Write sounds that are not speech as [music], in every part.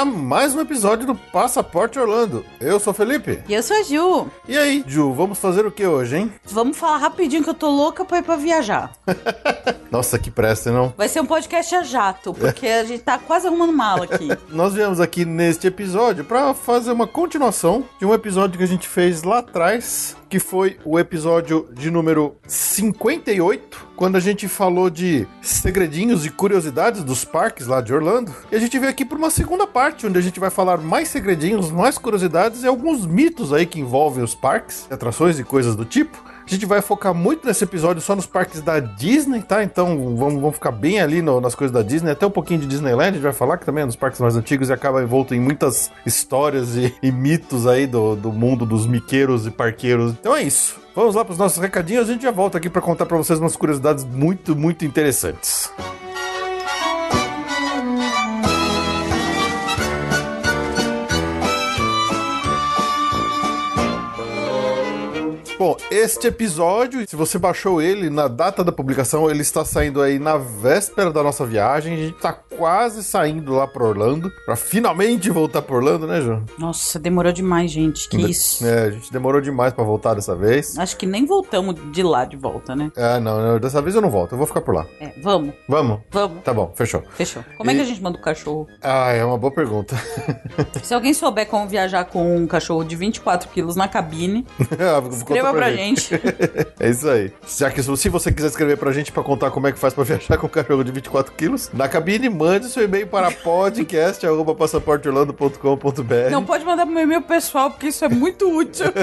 A mais um episódio do Passaporte Orlando. Eu sou o Felipe. E eu sou a Ju. E aí, Ju, vamos fazer o que hoje, hein? Vamos falar rapidinho que eu tô louca pra ir pra viajar. [laughs] Nossa, que pressa, não? Vai ser um podcast a jato, porque a gente tá quase arrumando mala aqui. [laughs] Nós viemos aqui neste episódio para fazer uma continuação de um episódio que a gente fez lá atrás que foi o episódio de número 58, quando a gente falou de segredinhos e curiosidades dos parques lá de Orlando. E a gente veio aqui para uma segunda parte, onde a gente vai falar mais segredinhos, mais curiosidades e alguns mitos aí que envolvem os parques, atrações e coisas do tipo. A gente vai focar muito nesse episódio só nos parques da Disney, tá? Então vamos, vamos ficar bem ali no, nas coisas da Disney, até um pouquinho de Disneyland, a gente vai falar que também é dos parques mais antigos e acaba envolto em muitas histórias e, e mitos aí do, do mundo dos miqueiros e parqueiros. Então é isso. Vamos lá para os nossos recadinhos, a gente já volta aqui para contar para vocês umas curiosidades muito, muito interessantes. Bom, este episódio, se você baixou ele na data da publicação, ele está saindo aí na véspera da nossa viagem. A gente está quase saindo lá para Orlando, para finalmente voltar para Orlando, né, João? Nossa, demorou demais, gente. Que de isso. É, a gente demorou demais para voltar dessa vez. Acho que nem voltamos de lá de volta, né? É, não, não, dessa vez eu não volto, eu vou ficar por lá. É, vamos. Vamos? Vamos. Tá bom, fechou. Fechou. Como e... é que a gente manda o cachorro? Ah, é uma boa pergunta. Se alguém souber como viajar com um cachorro de 24 quilos na cabine, [laughs] ah, escreva escreva pra gente. gente. [laughs] é isso aí. Já que se você quiser escrever pra gente pra contar como é que faz pra viajar com um cachorro de 24 quilos, na cabine, mande seu e-mail para [laughs] podcast.passaporteorlando.com.br. Não pode mandar pro meu e-mail pessoal, porque isso é muito útil. [laughs]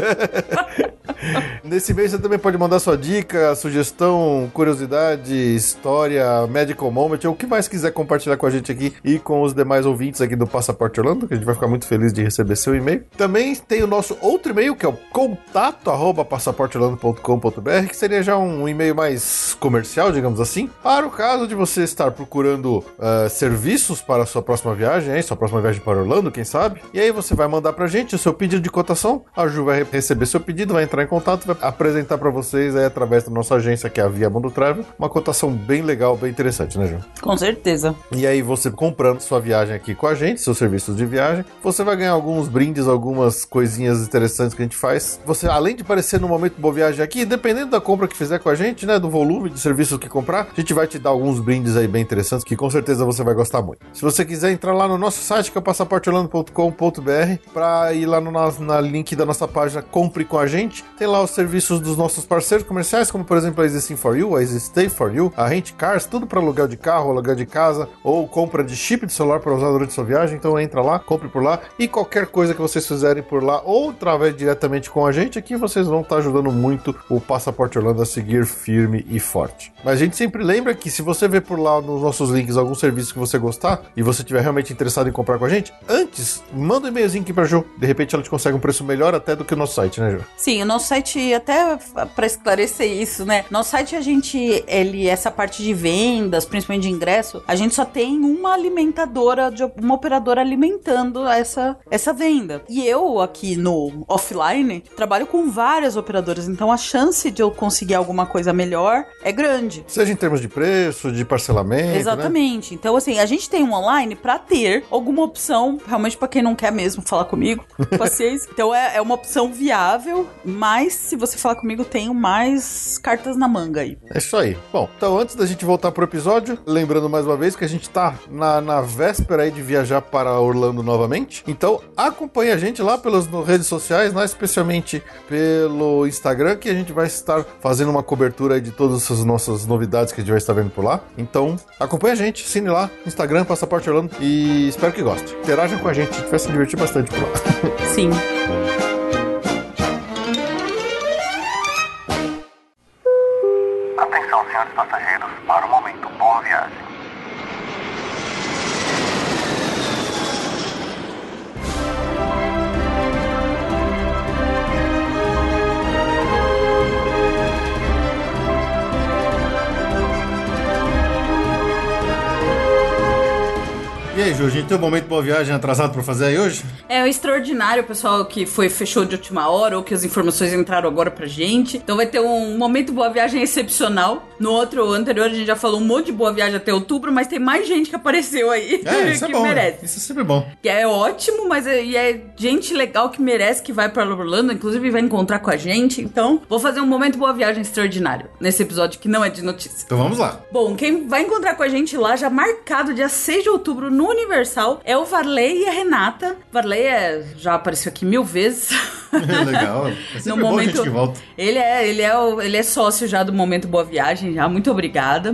Nesse e-mail você também pode mandar sua dica, sugestão, curiosidade, história, medical moment, ou o que mais quiser compartilhar com a gente aqui e com os demais ouvintes aqui do Passaporte Orlando, que a gente vai ficar muito feliz de receber seu e-mail. Também tem o nosso outro e-mail, que é o contato arroba passaporteorlando.com.br, que seria já um e-mail mais comercial, digamos assim, para o caso de você estar procurando uh, serviços para a sua próxima viagem, hein, sua próxima viagem para Orlando, quem sabe. E aí você vai mandar pra gente o seu pedido de cotação, a Ju vai receber seu pedido, vai entrar em contato, vai apresentar para vocês aí através da nossa agência, que é a Via Mundo Travel, uma cotação bem legal, bem interessante, né, Ju? Com certeza. E aí você comprando sua viagem aqui com a gente, seus serviços de viagem, você vai ganhar alguns brindes, algumas coisinhas interessantes que a gente faz. Você, além de parecer no momento Boa Viagem aqui, dependendo da compra que fizer com a gente, né, do volume de serviços que comprar, a gente vai te dar alguns brindes aí bem interessantes que com certeza você vai gostar muito. Se você quiser entrar lá no nosso site, que é passaporteorlando.com.br, para ir lá no na link da nossa página Compre com a gente, tem lá os serviços dos nossos parceiros comerciais, como por exemplo a Easy for You, a Easy Stay for You, a Rent Cars, tudo para aluguel de carro, aluguel de casa ou compra de chip de celular para usar durante sua viagem. Então entra lá, compre por lá e qualquer coisa que vocês fizerem por lá ou através diretamente com a gente aqui, vocês vão estar tá ajudando muito o Passaporte Orlando a seguir firme e forte. Mas a gente sempre lembra que se você ver por lá nos nossos links algum serviço que você gostar e você estiver realmente interessado em comprar com a gente, antes, manda um e-mailzinho aqui pra Ju. De repente ela te consegue um preço melhor até do que o nosso site, né, Ju? Sim, o nosso site, até para esclarecer isso, né? Nosso site, a gente, ele, essa parte de vendas, principalmente de ingresso, a gente só tem uma alimentadora, uma operadora alimentando essa, essa venda. E eu, aqui no offline, trabalho com várias operadoras, então a chance de eu conseguir alguma coisa melhor é grande. Seja em termos de preço, de parcelamento. Né? Exatamente. Né? Então, assim, a gente tem um online para ter alguma opção, realmente para quem não quer mesmo falar comigo, [laughs] paciência. Então é, é uma opção viável, mas se você falar comigo, tenho mais cartas na manga aí. É isso aí. Bom, então antes da gente voltar pro episódio, lembrando mais uma vez que a gente tá na, na véspera aí de viajar para Orlando novamente. Então acompanhe a gente lá pelas redes sociais, né? especialmente pelo no Instagram que a gente vai estar fazendo uma cobertura de todas as nossas novidades que a gente vai estar vendo por lá. Então, acompanha a gente, assine lá, Instagram, Passaporte Orlando e espero que goste. Interajam com a gente, a gente vai se divertir bastante por lá. [laughs] Sim. Atenção, senhores passageiros, para o momento boa viagem. Aí, gente tem um momento boa viagem atrasado pra fazer aí hoje? É extraordinário, pessoal, que foi fechou de última hora ou que as informações entraram agora pra gente. Então vai ter um momento boa viagem excepcional. No outro anterior a gente já falou um monte de boa viagem até outubro, mas tem mais gente que apareceu aí É, [laughs] isso que é bom. né? merece. Isso é sempre bom. Que é ótimo, mas é, e é gente legal que merece que vai pra Orlando, inclusive vai encontrar com a gente. Então, vou fazer um momento boa viagem extraordinário nesse episódio que não é de notícia. Então vamos lá. Bom, quem vai encontrar com a gente lá, já marcado dia 6 de outubro no Universal, é o Varley e a Renata. Varley é, já apareceu aqui mil vezes. [laughs] Legal. É bom gente que volta. Ele é, ele, é o- ele é sócio já do Momento Boa Viagem, já. Muito obrigada.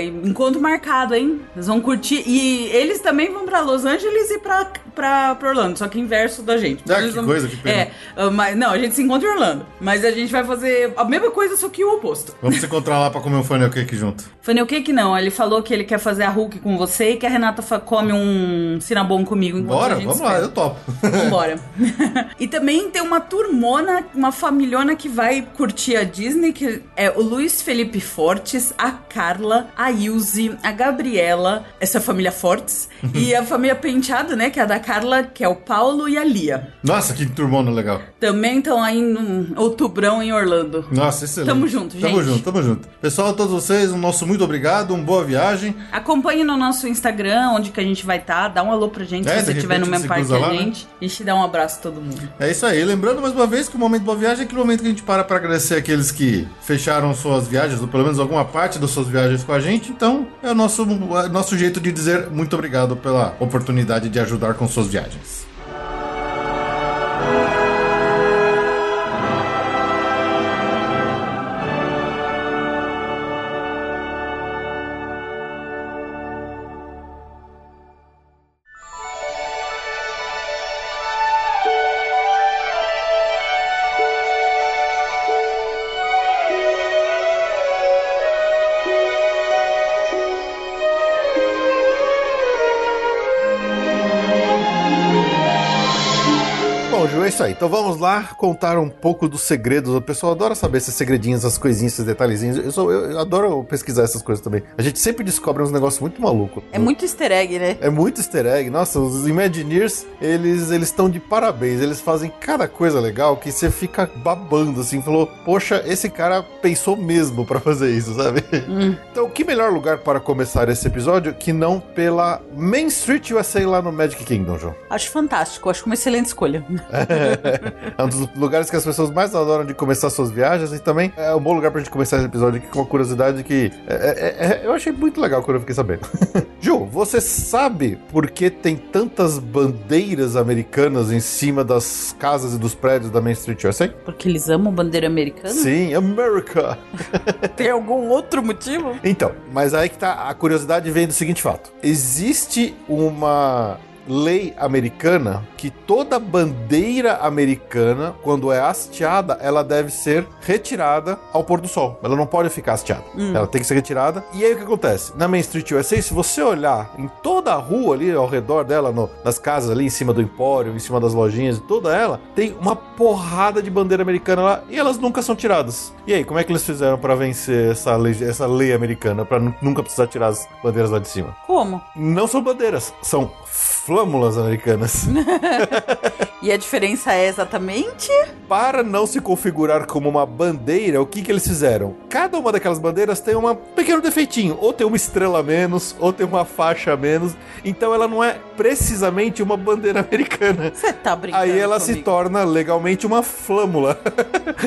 E encontro marcado, hein? Eles vão curtir. E eles também vão pra Los Angeles e pra, pra, pra Orlando, só que inverso da gente. Ah, que vão- coisa, que pena. É, ah, mas não, a gente se encontra em Orlando. Mas a gente vai fazer a mesma coisa, só que o oposto. Vamos se encontrar lá pra comer um funnel cake junto. Que que não? Ele falou que ele quer fazer a Hulk com você e que a Renata fa- come um cinabom comigo enquanto Bora, a gente vamos lá, espera. eu topo. Vambora. [laughs] e também tem uma turmona, uma familhona que vai curtir a Disney, que é o Luiz Felipe Fortes, a Carla, a Ilse, a Gabriela, essa família Fortes, e a família Penteado, né, que é a da Carla, que é o Paulo e a Lia. Nossa, que turmona legal. Também estão aí no outubrão em Orlando. Nossa, excelente. Tamo junto, Tamo gente. junto, tamo junto. Pessoal, a todos vocês, um nosso muito obrigado, uma boa viagem. Acompanhe no nosso Instagram, onde que a gente vai estar. Dá um alô pra gente É, se você estiver no mesmo parque que a lá, né? gente. A gente dá um abraço a todo mundo. É isso aí. Lembrando mais uma vez que o momento boa viagem é aquele momento que a gente para para agradecer aqueles que fecharam suas viagens, ou pelo menos alguma parte das suas viagens com a gente. Então, é o nosso, é o nosso jeito de dizer muito obrigado pela oportunidade de ajudar com suas viagens. Bom, Ju, é isso aí. Então vamos lá contar um pouco dos segredos. O pessoal adora saber esses segredinhos, essas coisinhas, esses detalhezinhos. Eu, sou, eu, eu adoro pesquisar essas coisas também. A gente sempre descobre uns negócios muito malucos. É muito easter egg, né? É muito easter egg. Nossa, os Imagineers, eles eles estão de parabéns. Eles fazem cada coisa legal que você fica babando assim. Falou, poxa, esse cara pensou mesmo pra fazer isso, sabe? Então, que melhor lugar para começar esse episódio que não pela Main Street USA lá no Magic Kingdom, João? Acho fantástico, acho uma excelente escolha. [laughs] É um dos lugares que as pessoas mais adoram de começar suas viagens e também é um bom lugar pra gente começar esse episódio aqui com uma curiosidade que é- é- é- eu achei muito legal quando eu fiquei sabendo. [laughs] Ju, você sabe por que tem tantas bandeiras americanas em cima das casas e dos prédios da Main Street USA? Porque eles amam bandeira americana? Sim, America! [laughs] Tem algum outro motivo? Então, mas aí que tá, a curiosidade vem do seguinte fato. Existe uma lei americana que toda bandeira americana, quando é hasteada, ela deve ser retirada ao pôr do sol. Ela não pode ficar hasteada. Ela tem que ser retirada. E aí o que acontece? Na Main Street USA, se você olhar em toda a rua ali ao redor dela, no- nas casas ali em cima do empório, em cima das lojinhas e toda ela, tem uma porrada de bandeira americana lá e elas nunca são tiradas. E aí, como é que eles fizeram pra vencer essa lei, essa lei americana, nu- nunca precisar tirar as bandeiras lá de cima? Como? Não são bandeiras, são flâmulas americanas. [laughs] E a diferença é exatamente? Para não se configurar como uma bandeira, o que, que eles fizeram? Cada uma daquelas bandeiras tem um pequeno defeitinho. Ou tem uma estrela a menos, ou tem uma faixa a menos. Então ela não é precisamente uma bandeira [laughs] americana. Você tá brincando Aí ela se comigo. torna legalmente uma flâmula.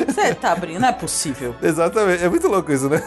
Você tá brincando? Não é possível. [laughs] Exatamente. É muito louco isso, né?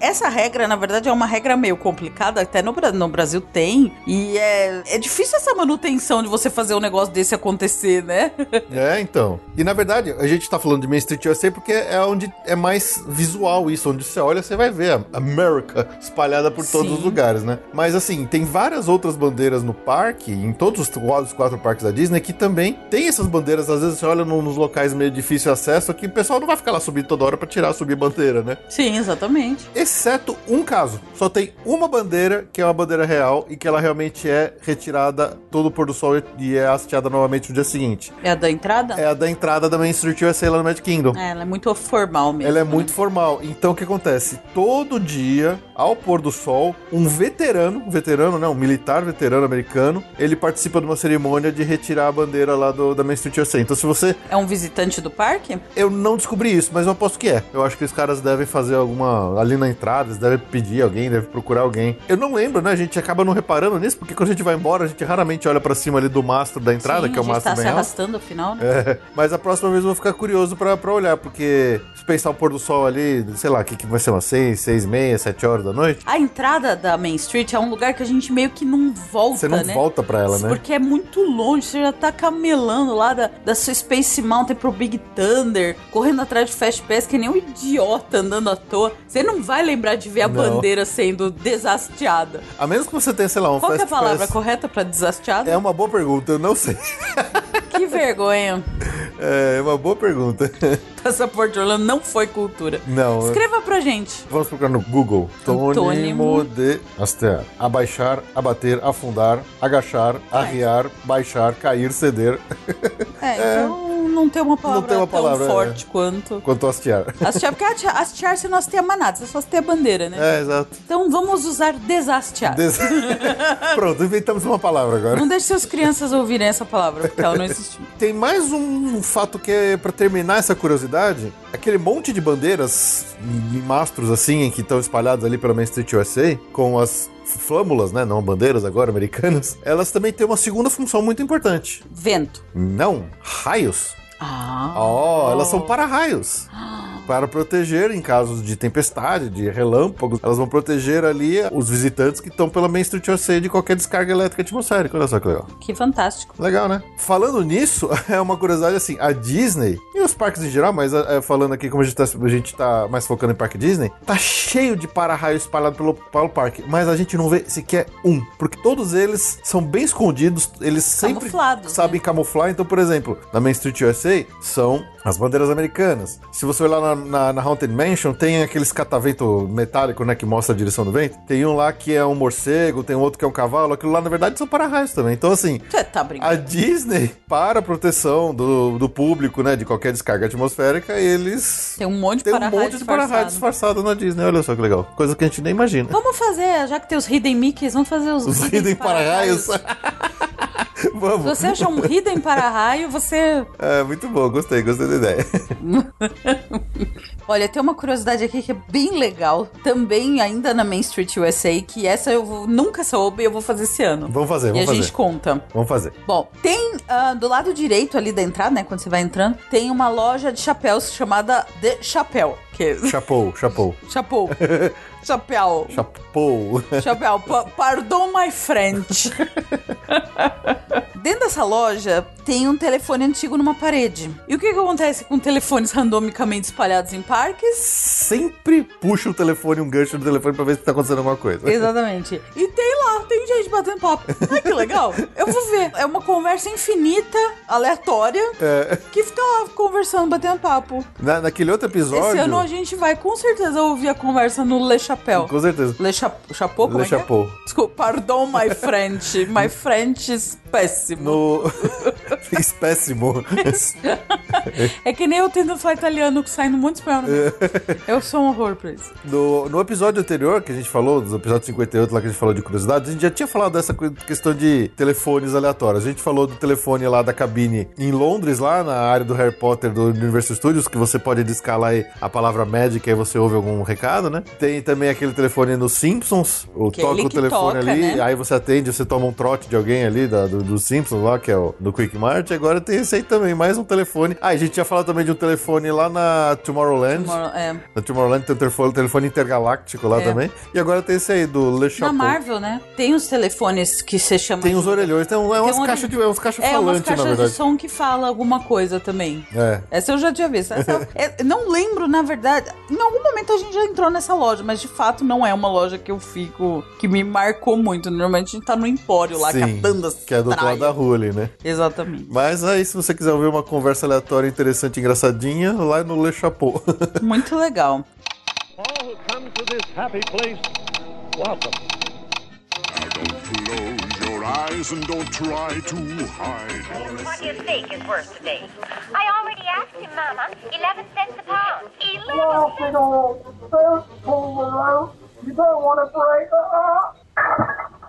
Essa regra, na verdade, é uma regra meio complicada, até no, no Brasil tem. E é, é difícil essa manutenção de você fazer um negócio desse acontecer, né? É, então. E na verdade, a gente tá falando de Main Street USA porque é onde é mais visual isso, onde você olha, você vai ver a America espalhada por todos Sim. os lugares, né? Mas assim, tem várias outras bandeiras no parque, em todos os quatro, os quatro parques da Disney, que também tem essas bandeiras. Às vezes você olha no- nos locais meio difícil de acesso, que o pessoal não vai ficar lá subindo toda hora pra tirar, subir bandeira, né? Sim, exatamente. Exceto um caso. Só tem uma bandeira que é uma bandeira real e que ela realmente é retirada todo o pôr do sol e é hasteada novamente no dia seguinte. É a da entrada? É a da entrada da Main Street USA lá no Magic Kingdom. É, ela é muito formal mesmo. Ela é né? muito formal. Então o que acontece? Todo dia, ao pôr do sol, um veterano, um veterano, né? Um militar veterano americano, ele participa de uma cerimônia de retirar a bandeira lá do, da Main Street USA. Então se você. É um visitante do parque? Eu não descobri isso, mas eu aposto que é. Eu acho que os caras devem fazer alguma. Ali na entrada, eles devem pedir alguém, devem procurar alguém. Eu não lembro, né? A gente acaba não reparando nisso, porque quando a gente vai embora, a gente raramente olha pra cima ali do mastro da entrada, Sim, que é o a gente mastro tá se bem alto. arrastando afinal, né? É, mas a próxima vez eu vou ficar curioso pra, pra olhar, porque se pensar o pôr do sol ali, sei lá, o que, que vai ser umas 6, 6 e meia, 7 horas da noite, A entrada da Main Street é um lugar que a gente meio que não volta, você não né? volta pra ela, né? Porque é muito longe, você já tá camelando lá da, da sua Space Mountain pro Big Thunder, correndo atrás de Fast Pass, que nem um idiota andando à toa. Você não vai lembrar de ver a Não. bandeira sendo desasteada. A menos que você tenha, sei lá, um Qual que é a Fast palavra Pass. correta pra desasteada? É uma boa pergunta, eu não sei. [laughs] Que vergonha. É uma boa pergunta. [laughs] Passaporte Orlando não foi cultura. Não. Escreva pra gente. Vamos procurar no Google. Antônimo. Tônimo de hastear. Abaixar, abater, afundar, agachar, arriar, baixar, cair, ceder. É, [laughs] então não tem uma palavra tem uma tão palavra, é. forte quanto. Quanto hastear. [laughs] Hastear, porque hastear- você não hasteia mais nada, você só hasteia a bandeira, né? É, exato. Então vamos usar deshastear. Des- Pronto, inventamos uma palavra agora. Não deixe seus crianças ouvirem essa palavra, porque ela não existiu. Tem mais um fato que é pra terminar essa curiosidade. Aquele monte de bandeiras e mastros assim que estão espalhados ali pela Main Street USA com as flâmulas, né, não bandeiras agora americanas, [laughs] elas também têm uma segunda função muito importante. Vento. Não, raios. Ah. Oh, elas são para-raios. Para proteger em casos de tempestade, de relâmpagos, elas vão proteger ali os visitantes que estão pela Main Street USA de qualquer descarga elétrica atmosférica. Olha só que legal. Que fantástico. Legal, né? Falando nisso, [laughs] é uma curiosidade assim, a Disney e os parques em geral, mas é, falando aqui como a gente, tá, a gente tá mais focando em parque Disney, tá cheio de para-raio espalhado pelo, pelo parque, mas a gente não vê sequer um, porque todos eles são bem escondidos, eles sempre Camuflados, sabem camuflar. Então, por exemplo, na Main Street USA são as bandeiras americanas. Se você olhar na, na, na Haunted Mansion, tem aqueles catavento metálico, né, que mostra a direção do vento. Tem um lá que é um morcego, tem outro que é um cavalo, aquilo lá na verdade são para-raios também. Então, assim, Você tá a brincando. Disney, para a proteção do, do público, né, de qualquer descarga atmosférica, eles Tem um monte de têm um para-raio monte de para-raio disfarçado. na Disney. Olha só que legal. Coisa que a gente nem imagina. Vamos fazer, já que tem os Hidden Mickeys, vamos fazer os, Os hidden para-raios. Se [laughs] [laughs] Vamos. você achar um Hidden para-raio, você... [laughs] É, muito bom. Gostei, gostei da ideia. [laughs] Olha, tem uma curiosidade aqui que é bem legal, também ainda na Main Street USA, que essa eu vou- nunca soube e eu vou fazer esse ano. Vamos fazer, e vamos a fazer. gente conta. Vamos fazer. Bom, tem ah, do lado direito ali da entrada, né? Quando você vai entrando, tem uma loja de chapéus chamada The Chapéu. Que... Chapou, chapou. Chapéu. Chapéu. Chapou. Chapéu. Pa- Pardon my French. [laughs] Dentro dessa loja tem um telefone antigo numa parede. E o que, que acontece com telefones randomicamente espalhados em parques? Sempre puxa o telefone, um gancho do telefone pra ver se tá acontecendo alguma coisa. Exatamente. E tem lá, tem gente batendo papo. Ai, que legal. Eu vou ver. É uma conversa infinita, aleatória, É, que fica lá conversando, batendo papo. na, naquele outro episódio. Esse ano a gente vai com certeza ouvir a conversa no Le Chapéu. Com certeza. Le Cha Chapeau, como Le é que é? Chapeau. Desculpa, pardon my French. My French is péssimo. No. [laughs] Péssimo. É que nem eu tentando falar italiano que sai no mundo espanhol. Né? [laughs] Eu sou um horror pra isso. No, no episódio anterior que a gente falou, dos episódios 58 lá que a gente falou de curiosidades, a gente já tinha falado dessa questão de telefones aleatórios. A gente falou do telefone lá da cabine em Londres, lá na área do Harry Potter do Universal Studios, que você pode discar lá a palavra Magic e aí você ouve algum recado, né? Tem também aquele telefone nos Simpsons, o Que toca o telefone toca, ali, né? aí você atende, você toma um trote de alguém ali da, do, do Simpsons. Simpsons lá, que é o do Quick Mart, agora tem esse aí também, mais um telefone. Ah, a gente tinha falado também de um telefone lá na Tomorrowland. Tomorrow- é. Na Tomorrowland tem um telefone, telefone intergaláctico lá É. também. E agora tem esse aí, do Le Na Chapeau. Marvel, né? Tem os telefones que você chama. Tem uns orelhões, tem, um, é umas um caixas de é uns caixas É, umas falantes, na caixas de verdade. som que fala alguma coisa também. É. Essa eu já tinha visto. Essa- [laughs] é, não lembro, na verdade. Em algum momento a gente já entrou nessa loja, mas de fato não é uma loja que eu fico. que me marcou muito. Normalmente a gente tá no Empório lá, Sim, catando as que é do outro lado da. Rua ali, né? Exatamente. Mas aí, se você quiser ouvir uma conversa aleatória, interessante, engraçadinha, lá no Le Chapeau. [laughs] Muito legal. All who come to this happy place, welcome. Don't close your eyes and don't try to hide. What do you think is worse today? I already asked him, Mama. Eleven cents a pound. Eleven cents. big old first pull the rope. You don't want to break it up.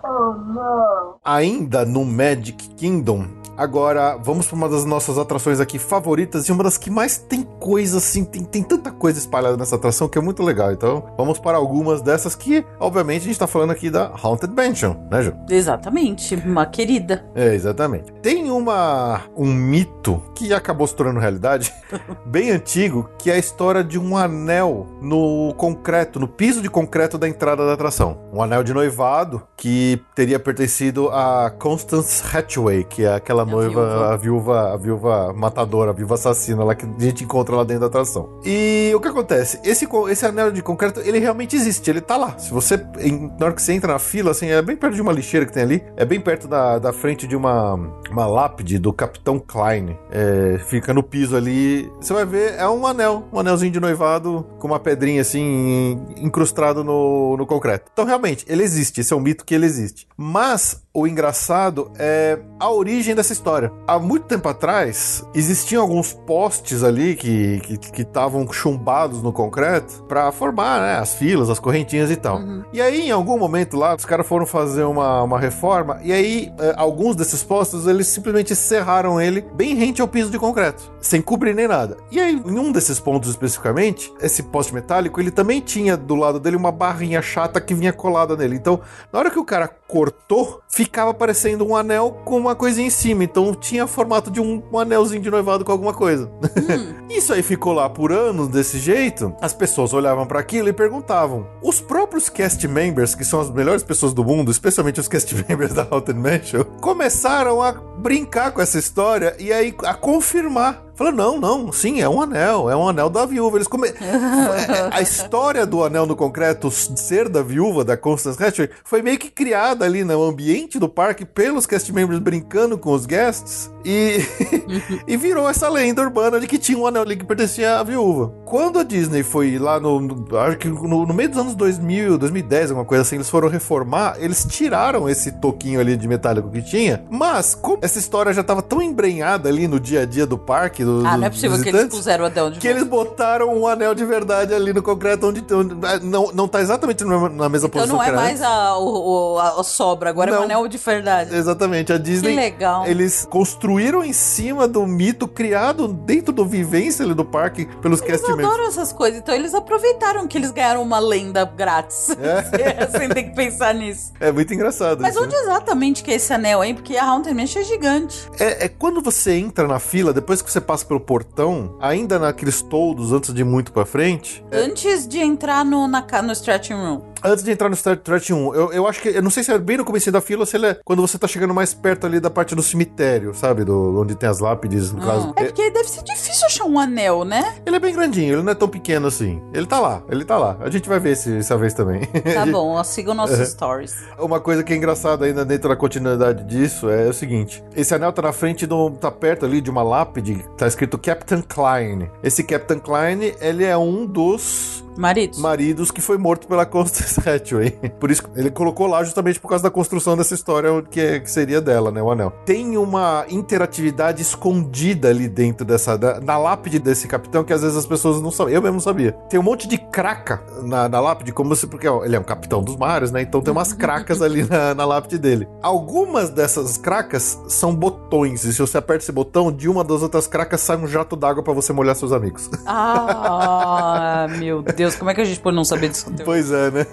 Oh no. Ainda no Magic Kingdom. Agora, vamos para uma das nossas atrações aqui favoritas e uma das que mais tem coisa assim, tem, tem tanta coisa espalhada nessa atração que é muito legal. Então, vamos para algumas dessas que, obviamente, a gente tá falando aqui da Haunted Mansion, né, Ju? Exatamente. Uma querida. É, exatamente. Tem uma um mito que acabou se tornando realidade, [laughs] bem antigo, que é a história de um anel no concreto, no piso de concreto da entrada da atração. Um anel de noivado que teria pertencido a Constance Hatchway, que é aquela noiva, viúva. a viúva, a viúva matadora, a viúva assassina lá que a gente encontra lá dentro da atração. E o que acontece? Esse, esse anel de concreto, ele realmente existe, ele tá lá. Se você, em- na hora que você entra na fila, assim, é bem perto de uma lixeira que tem ali, é bem perto da, da frente de uma, uma lápide do Capitão Klein. É, fica no piso ali. Você vai ver, é um anel, um anelzinho de noivado com uma pedrinha assim, incrustado no, no concreto. Então, realmente, ele existe, esse é um mito que ele existe. Mas o engraçado é a origem dessa história. Há muito tempo atrás, existiam alguns postes ali que que estavam chumbados no concreto para formar né, as filas, as correntinhas e tal. E aí, em algum momento lá, os caras foram fazer uma, uma reforma e aí eh, alguns desses postes eles simplesmente serraram ele bem rente ao piso de concreto, sem cobrir nem nada. E aí, em um desses pontos especificamente, esse poste metálico, ele também tinha do lado dele uma barrinha chata que vinha colada nele. Então, na hora que o cara cortou, ficava parecendo um anel com uma coisinha em cima. Então tinha formato de um, um anelzinho de noivado com alguma coisa. [laughs] Isso aí ficou lá por anos desse jeito. As pessoas olhavam pra aquilo e perguntavam. Os próprios cast members, que são as melhores pessoas do mundo, especialmente os cast [laughs] members da Haunted Mansion, começaram a brincar com essa história e aí a confirmar. Falaram, não, não, sim, é um anel, é um anel da viúva. Eles come... É, a [laughs] história do anel no concreto ser da viúva, da Constance Hatchway, foi meio que criada ali no ambiente do parque pelos cast members brincando com os guests e, [laughs] e virou essa lenda urbana de que tinha um anel ali que pertencia à viúva. Quando a Disney foi lá no, no- acho que no, no meio dos anos 2000, 2010, alguma coisa assim, eles foram reformar, eles tiraram esse toquinho ali de metálico que tinha, mas como essa história já estava tão embrenhada ali no dia a dia do parque, do, Ah, não é possível que eles puseram o Adel de que eles botaram um anel de verdade ali no concreto onde, onde- não, não tá exatamente na mesma Então posição não é mais a, o- a, a sobra, agora é Não. um anel de verdade. Exatamente, a Disney. Que legal. Eles construíram em cima do mito criado dentro do vivência ali do parque pelos Eles cast members. adoram essas coisas, então eles aproveitaram que eles ganharam uma lenda grátis. [laughs] Sem ter que pensar nisso. É muito engraçado. Mas isso, onde né? exatamente que é esse anel aí? Porque a Haunted Mansion é gigante. é, é quando você entra na fila, depois que você passa pelo portão, ainda naqueles toldos antes de muito pra frente. Antes de entrar no, na, no stretching room. Antes de entrar no Trek 1, eu, eu acho que. Eu não sei se é bem no começo da fila ou se ele é quando você tá chegando mais perto ali da parte do cemitério, sabe? Do, onde tem as lápides, no caso. É porque deve ser difícil achar um anel, né? Ele é bem grandinho, ele não é tão pequeno assim. Ele tá lá, ele tá lá. A gente vai ver esse, essa vez também. Tá [laughs] bom, ó, sigam nossos Uhum. stories. Uma coisa que é engraçada ainda dentro da continuidade disso é o seguinte: esse anel tá na frente do. tá perto ali de uma lápide, tá escrito Captain Klein. Esse Captain Klein, ele é um dos Maridos. maridos que foi morto pela Constance [laughs] Hatchway. Por isso ele colocou lá justamente por causa da construção dessa história que, é- que seria dela, né, o anel. Tem uma interatividade escondida ali dentro dessa da- na lápide desse capitão que às vezes as pessoas não sabem. Eu mesmo não sabia. Tem um monte de craca na, na lápide, como se porque ó, ele é um capitão dos mares, né? Então tem umas [laughs] cracas ali na, na lápide dele. Algumas dessas cracas são botões e se você aperta esse botão, de uma das outras cracas sai um jato d'água pra você molhar seus amigos. Ah, [laughs] meu Deus Deus, como é que a gente pode não saber disso? Pois é, né?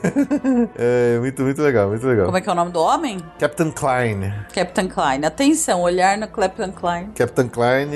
É, muito, muito legal, muito legal. Como é que é o nome do homem? Captain Klein. Captain Klein. Atenção, olhar no Captain Klein. Captain Klein,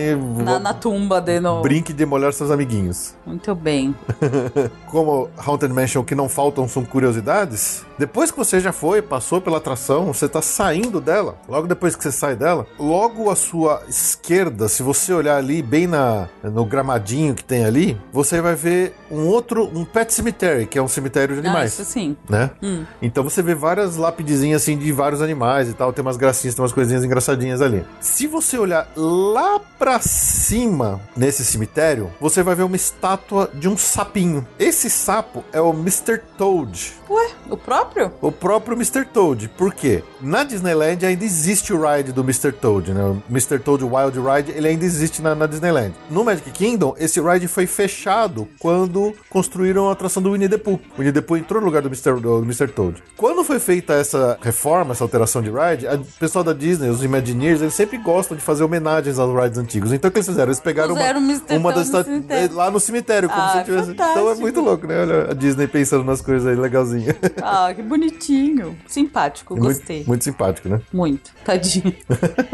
Na, na tumba de no... brinque de molhar seus amiguinhos. Muito bem. [laughs] Como Haunted Mansion, que não faltam são curiosidades, depois que você já foi, passou pela atração, você tá saindo dela. Logo depois que você sai dela, logo à sua esquerda, se você olhar ali bem na, no gramadinho que tem ali, você vai ver um outro, um pet cemetery, que é um cemitério de Ah, animais. isso sim. né? Hum. Então você vê várias lapidezinhas assim de vários animais e tal, tem umas gracinhas, tem umas coisinhas engraçadinhas ali. Se você olhar lá pra cima nesse cemitério, você vai ver uma estátua de um sapinho. Esse sapo é o Mr. Toad. Ué, o próprio? O próprio Mr. Toad. Por quê? Na Disneyland ainda existe o ride do Mr. Toad, né? O Mr. Toad Wild Ride, ele ainda existe na, na Disneyland. No Magic Kingdom, esse ride foi fechado quando construíram a atração do Winnie the Pooh. O Winnie the Pooh entrou no lugar do Mr. do Mr. Toad. Quando foi feita essa reforma, essa alteração de ride, a- o pessoal da Disney, os Imagineers, eles sempre gostam de fazer homenagens aos rides antigos. Então o que eles fizeram? Eles pegaram uma, Mr. uma Toad das no lá no cemitério, como Ah, se tivesse. Então é fantástico. muito louco, né? Olha a Disney pensando nas coisas aí legalzinho. Ah, que bonitinho. Simpático, gostei. Muito, muito simpático, né? Muito. Tadinho.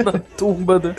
da [laughs] tumba, né?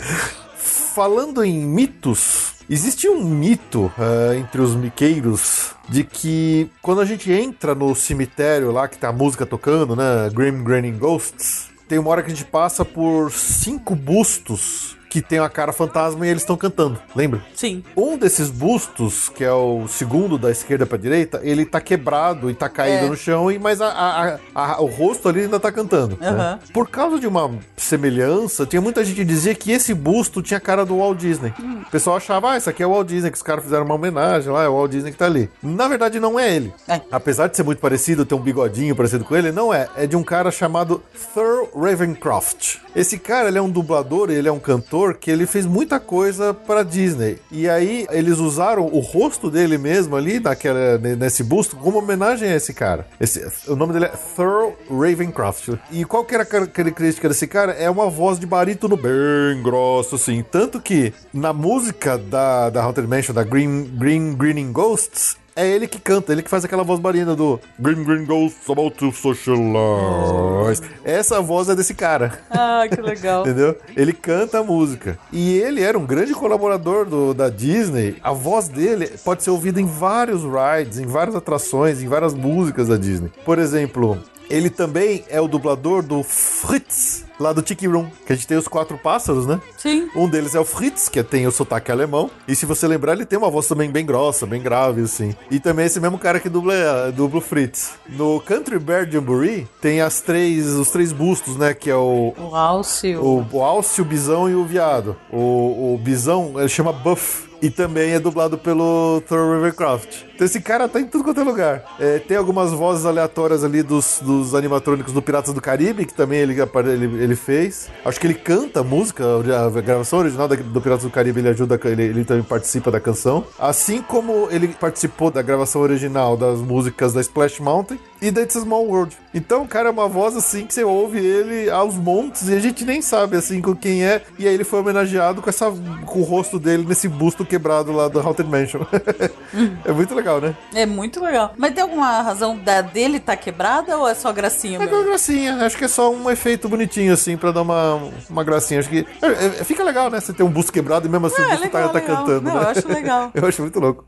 Falando em mitos, existe um mito ah, entre os miqueiros de que quando a gente entra no cemitério lá que tá a música tocando, né? Grim Grinning Ghosts, tem uma hora que a gente passa por cinco bustos que tem a cara fantasma e eles estão cantando, lembra? Sim. Um desses bustos, que é o segundo da esquerda pra direita, ele tá quebrado e tá caído É. no chão, e mas a- a- a- o rosto ali ainda tá cantando. né? Aham. Por causa de uma semelhança, tinha muita gente que dizia que esse busto tinha a cara do Walt Disney. Hum. O pessoal achava, ah, isso aqui é o Walt Disney, que os caras fizeram uma homenagem lá, é o Walt Disney que tá ali. Na verdade, não é ele. É. Apesar de ser muito parecido, ter um bigodinho parecido com ele, não é. É de um cara chamado Thur Ravencroft. Esse cara, ele é um dublador, ele é um cantor que ele fez muita coisa para Disney. E aí eles usaram o rosto dele mesmo ali naquela nesse busto como homenagem a esse cara. Esse, o nome dele é Thur Ravencroft. E qual que era a car- característica desse cara? É uma voz de barítono bem grossa assim, tanto que na música da da Haunted Mansion da Green Green Greening Ghosts é ele que canta, ele que faz aquela voz barina do Green Green Ghosts about to socialize. Essa voz é desse cara. Ah, que legal. [laughs] Entendeu? Ele canta a música. E ele era um grande colaborador do- da Disney. A voz dele pode ser ouvida em vários rides, em várias atrações, em várias músicas da Disney. Por exemplo, ele também é o dublador do Fritz, lá do Tiki Room, que a gente tem os quatro pássaros, né? Sim. Um deles é o Fritz, que tem o sotaque alemão. E se você lembrar, ele tem uma voz também bem grossa, bem grave, assim. E também esse mesmo cara que dubla, dubla o Fritz. No Country Bear Jamboree, tem as três, os três bustos, né? Que é o, O Alcio. o, o alce, o bisão e o viado. O, o bisão, ele chama Buff. E também é dublado pelo Thor Rivercraft. Então esse cara tá em tudo quanto é lugar. É, tem algumas vozes aleatórias ali dos, dos animatrônicos do Piratas do Caribe, que também ele, ele, ele fez. Acho que ele canta a música, a gravação original do Piratas do Caribe, ele ajuda, ele, ele também participa da canção. Assim como ele participou da gravação original das músicas da Splash Mountain e da It's a Small World. Então, cara é uma voz assim que você ouve ele aos montes e a gente nem sabe assim com quem é. E aí ele foi homenageado com essa com o rosto dele nesse busto quebrado lá do Haunted Mansion. [laughs] é muito legal, né? É muito legal. Mas tem alguma razão da dele tá quebrada ou é só gracinha É mesmo? uma gracinha, acho que é só um efeito bonitinho, assim, pra dar uma, uma gracinha. Acho que. é, é, fica legal, né? Você ter um busto quebrado e mesmo assim É, o busto legal, tá, tá legal. cantando, Não, né? eu acho legal. [laughs] eu acho muito louco.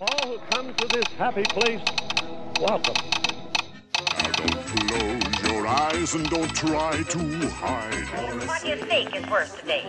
All who come to this happy place, welcome. Eyes and don't try to hide. What do you think is worth today?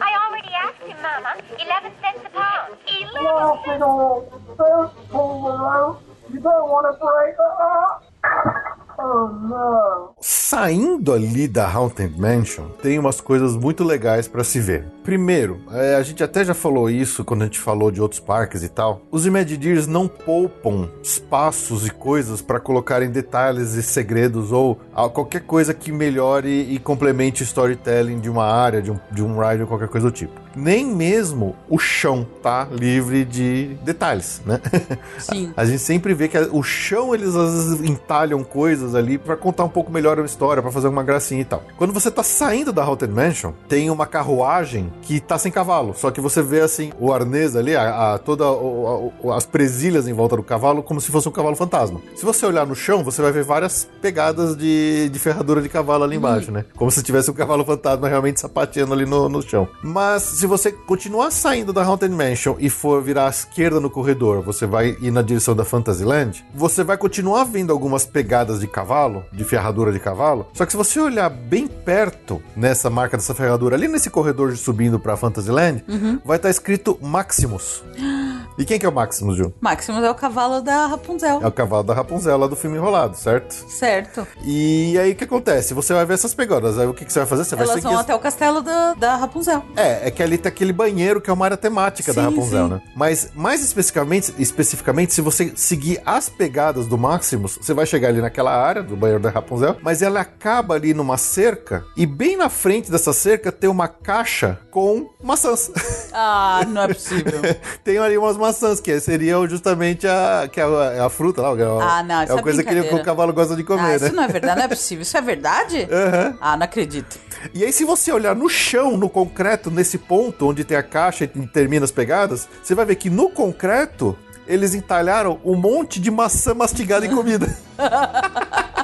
I already asked him, Mama. Eleven cents a pound. Eleven Walking on thirteen below. You don't want to break. Uh-uh. Oh. Saindo ali da Haunted Mansion, tem umas coisas muito legais pra se ver. Primeiro, é, a gente até já falou isso quando a gente falou de outros parques e tal. Os Imagineers não poupam espaços e coisas pra colocarem detalhes e segredos ou qualquer coisa que melhore e complemente o storytelling de uma área, de um, de um ride ou qualquer coisa do tipo. Nem mesmo o chão tá livre de detalhes, né? [laughs] Sim. A gente sempre vê que a- o chão eles às vezes entalham coisas ali pra contar um pouco melhor a história pra fazer uma gracinha e tal. Quando você tá saindo da Haunted Mansion, tem uma carruagem que tá sem cavalo, só que você vê assim o arnês ali, a, a- toda o- as presilhas em volta do cavalo, como se fosse um cavalo fantasma. Se você olhar no chão, você vai ver várias pegadas de, de ferradura de cavalo ali embaixo, né? Como se tivesse um cavalo fantasma realmente sapateando ali no, no chão. Mas se você continuar saindo da Haunted Mansion e for virar à esquerda no corredor, você vai ir na direção da Fantasyland, você vai continuar vendo algumas pegadas de cavalo, de ferradura de cavalo. Só que se você olhar bem perto nessa marca dessa ferradura, ali nesse corredor subindo pra Fantasyland, vai estar escrito Maximus. [gasps] E quem que é o Maximus, Ju? Maximus é o cavalo da Rapunzel. É o cavalo da Rapunzel lá do filme enrolado, certo? Certo. E aí o que acontece? Você vai ver essas pegadas. Aí o que, que você vai fazer? Você vai Elas seguir. vão até o castelo da, da Rapunzel. É, é que ali tem aquele banheiro que é uma área temática da Sim, Rapunzel, sim. né? Mas mais especificamente, especificamente, se você seguir as pegadas do Maximus, você vai chegar ali naquela área do banheiro da Rapunzel, mas ela acaba ali numa cerca e bem na frente dessa cerca tem uma caixa com maçãs. Ah, não é possível. [laughs] tem ali umas maçãs que seriam justamente a que é a, é a fruta lá, é a, Ah, não, isso é a é coisa que, ele- que o cavalo gosta de comer, né? isso não é verdade, não é possível. Isso é verdade? [laughs] Aham. Ah, não acredito. E aí, se você olhar no chão, no concreto, nesse ponto onde tem a caixa e termina as pegadas, você vai ver que no concreto eles entalharam um monte de maçã mastigada em comida. [laughs]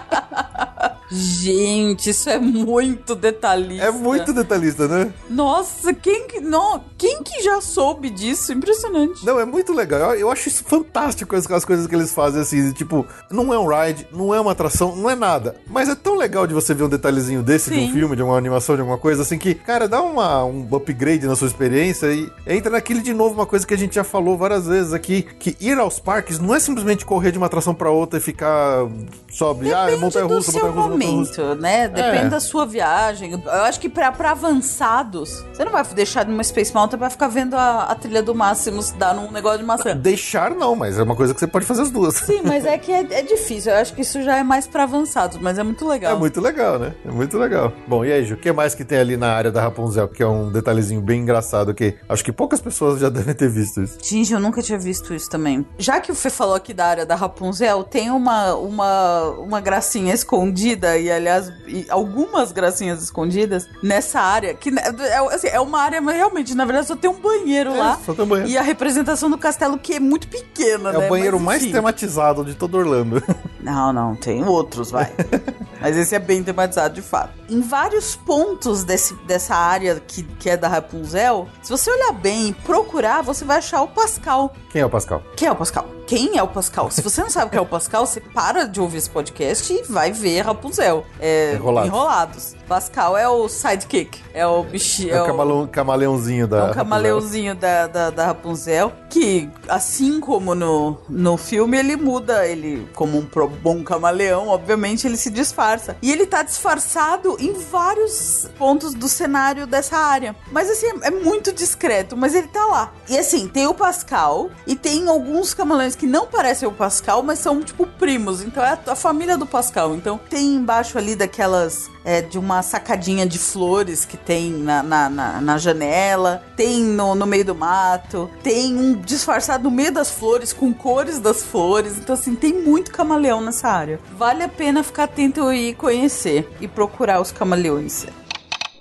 Gente, isso é muito detalhista. É muito detalhista, né? Nossa, quem que, não, quem que já soube disso? Impressionante. Não, é muito legal. Eu, eu acho isso fantástico as, as coisas que eles fazem assim. Tipo, não é um ride, não é uma atração, não é nada. Mas é tão legal de você ver um detalhezinho desse de um Sim. filme, de uma animação, de alguma coisa assim, que, cara, dá uma, um upgrade na sua experiência e entra naquele de novo, uma coisa que a gente já falou várias vezes aqui, que ir aos parques não é simplesmente correr de uma atração pra outra e ficar só, ah, Depende seu montanha russa, montanha russa. Momento, né? Depende É. da sua viagem. Eu acho que pra, pra avançados, você não vai deixar numa Space Mountain pra ficar vendo a, a trilha do Máximos dar num negócio de maçã. Deixar não, mas é uma coisa que você pode fazer as duas. Sim, mas é que é, é difícil. Eu acho que isso já é mais pra avançados, mas é muito legal. É muito legal, né? É muito legal. Bom, e aí, Ju, o que mais que tem ali na área da Rapunzel, que é um detalhezinho bem engraçado que acho que poucas pessoas já [laughs] devem ter visto isso. Gente, eu nunca tinha visto isso também. Já que o Fê falou aqui da área da Rapunzel, tem uma, uma, uma gracinha escondida, e aliás, e algumas gracinhas escondidas nessa área, que né, é, assim, é uma área, mas realmente, na verdade, só tem um banheiro É, lá. só tem um banheiro. E a representação do castelo, que é muito pequena, É né? o banheiro Mas, mais tematizado de todo Orlando. [laughs] Não, não, tem outros, vai. [laughs] Mas esse é bem tematizado de fato. Em vários pontos desse, dessa área que, que é da Rapunzel, se você olhar bem e procurar, você vai achar o Pascal. Quem é o Pascal? Quem é o Pascal? Quem é o Pascal? Se você não sabe quem é o Pascal, você para de ouvir esse podcast e vai ver Rapunzel. É, Enrolados. Enrolados. Pascal é o sidekick. É o bichinho. É, o camaleão- camaleãozinho da. É Rapunzel. camaleãozinho da, da, da Rapunzel, que, assim como no, no filme, ele muda, ele, como um pro- bom camaleão, obviamente, ele se disfarça. E ele tá disfarçado em vários pontos do cenário dessa área. Mas, assim, é, muito discreto, mas ele tá lá. E, assim, tem o Pascal, e tem alguns camaleões que não parecem o Pascal, mas são, tipo, primos. Então, é a, a família do Pascal. Então, tem embaixo ali daquelas é, de uma sacadinha de flores que tem na, na, na- na janela, tem no, no meio do mato, tem um disfarçado no meio das flores, com cores das flores. Então, assim, tem muito camaleão nessa área. Vale a pena ficar atento e conhecer e procurar os camaleões.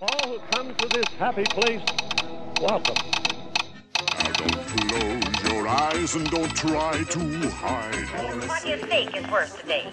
All who come to this happy place, welcome. Now don't close your eyes and don't try to hide. What do you think is worth today?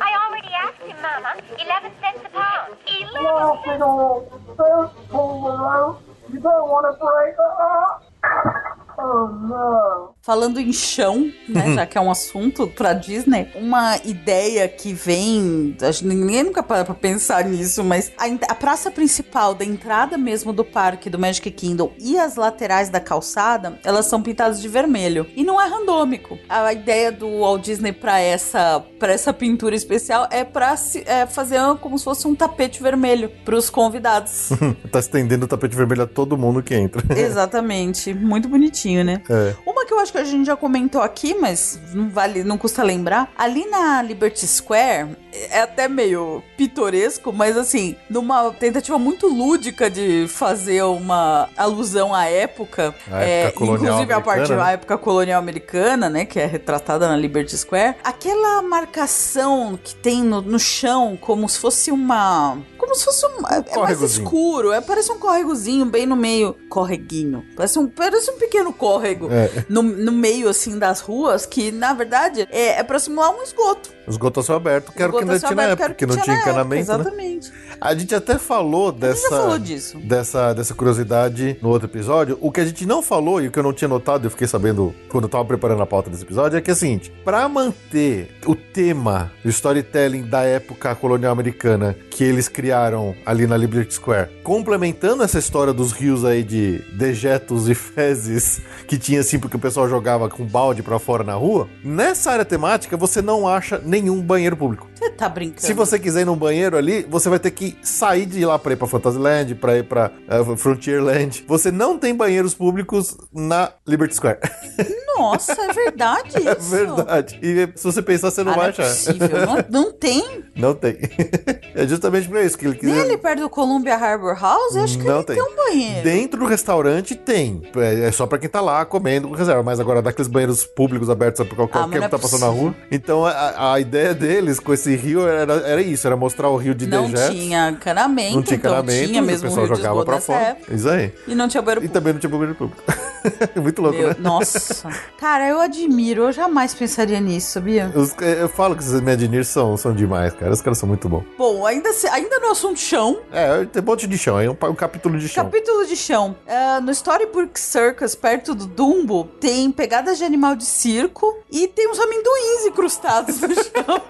I already asked him, Mama. Eleven cents a pound. Eleven first pull the rope. You don't want to break. Uh-uh. Oh. Falando em chão, né, já que é um assunto pra Disney, uma ideia que vem, acho que ninguém nunca para pra pensar nisso, mas a, a praça principal da entrada mesmo do parque do Magic Kingdom e as laterais da calçada, elas são pintadas de vermelho. E não é randômico. A ideia do Walt Disney pra essa, pra essa pintura especial é pra se- é, fazer como se fosse um tapete vermelho pros convidados. [laughs] tá estendendo o tapete vermelho a todo mundo que entra. Exatamente. Muito bonitinho, né? É. Uma que eu acho que a gente já comentou aqui, mas não vale, não custa lembrar. Ali na Liberty Square, é até meio pitoresco, mas assim, numa tentativa muito lúdica de fazer uma alusão à época, A é, época inclusive a parte americana, da né? época colonial americana, né, que é retratada na Liberty Square, aquela marcação que tem no, no chão, como se fosse uma, como se fosse um, é mais córregozinho. escuro, é parece um córregozinho bem no meio, correguinho, parece um, parece um pequeno córrego É. no, no meio assim das ruas, que na verdade é, é pra simular um esgoto. Esgoto a céu aberto, que era o que ainda Esgoto tinha na época, que era o não tinha na época, encanamento, né? A gente até falou dessa, falou disso. dessa dessa curiosidade no outro episódio. O que a gente não falou e o que eu não tinha notado, eu fiquei sabendo quando eu tava preparando a pauta desse episódio, é que é o seguinte: pra manter o tema do storytelling da época colonial americana que eles criaram ali na Liberty Square, complementando essa história dos rios aí de dejetos e fezes que tinha assim porque o pessoal jogava com balde pra fora na rua, nessa área temática você não acha nenhum banheiro público. Você tá brincando. Se você quiser ir num banheiro ali, você vai ter que sair de lá pra ir pra Fantasyland, pra ir pra eh, Frontierland. Você não tem banheiros públicos na Liberty Square. [laughs] Nossa, é verdade É isso. verdade. E se você pensar, você não Ah, vai é achar. possível. Não, não tem. Não tem. [laughs] é justamente pra isso que ele Nem quis. ali perto do Columbia Harbor House, eu acho que Não ele tem. tem um banheiro. Dentro do restaurante tem. É é só pra quem tá lá comendo com reserva. Mas agora, daqueles banheiros públicos abertos pra qualquer Ah, mas um que é tá passando na rua. Então, a, a ideia deles com esse rio era, era isso: era mostrar o rio de Não dejetos. tinha encanamento, Não tinha então encanamento, tinha o mesmo pessoal rio de jogava nessa fora. época. Isso aí. E não tinha banheiro E público. também não tinha banheiro público. [laughs] Muito louco, Meu, né? nossa. Cara, eu admiro. Eu jamais pensaria nisso, sabia? Os- eu falo que esses Imagineers são, são demais, cara. Os caras são muito bons. Bom, ainda, se- ainda no assunto chão, É, tem um monte de chão, aí um, um capítulo de chão. Capítulo de chão. Ah, no Storybook Circus, perto do Dumbo, tem pegadas de animal de circo e tem uns amendoins incrustados no [laughs] chão.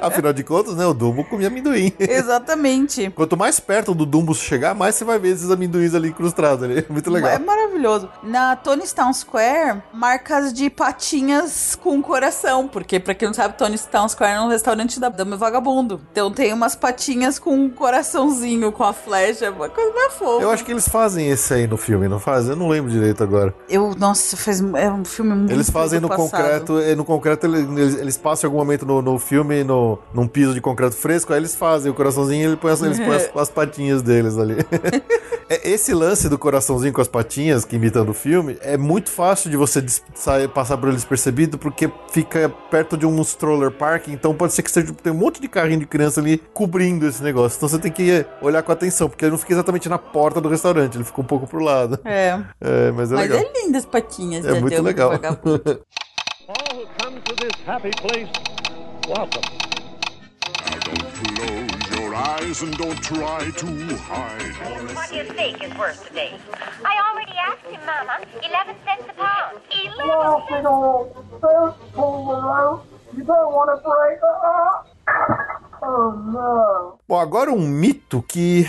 Afinal de contas, né? O Dumbo comia amendoim. Exatamente. Quanto mais perto do Dumbo chegar, mais você vai ver esses amendoins ali incrustados ali. [laughs] Muito legal. É maravilhoso. Na Tonystown Square, marcas de patinhas com coração. Porque, pra quem não sabe, Tonystown Square é um restaurante da Dama Vagabundo. Então tem umas patinhas com um coraçãozinho, com a flecha. Uma coisa mais fofa. Eu acho que eles fazem esse aí no filme, não fazem? Eu não lembro direito agora. Eu, nossa, faz, é um filme muito Eles fazem no passado. concreto, eh, no concreto eles, eles passam em algum momento no, no filme, no, num piso de concreto fresco, aí eles fazem o coraçãozinho e põe as- eles põem as, [laughs] as patinhas deles ali. [laughs] É, Esse lance do coraçãozinho com as patinhas, que imitando o filme, é muito fácil de você sair- passar por ele despercebido, porque fica perto de um stroller park, então pode ser que seja, tem um monte de carrinho de criança ali cobrindo esse negócio. Então você tem que olhar com atenção, porque ele não fica exatamente na porta do restaurante, ele fica um pouco pro lado. É. É, mas é Mas legal. é linda as patinhas É da muito legal. [laughs] All who come to this happy place, welcome. Now don't your eyes and don't try to hide. What do you think is worth today? I already asked him, Mama. Eleven cents a pound. Eleven cents. big old first pull the rope. You don't want to break. [coughs] Oh no. Bom, agora um mito que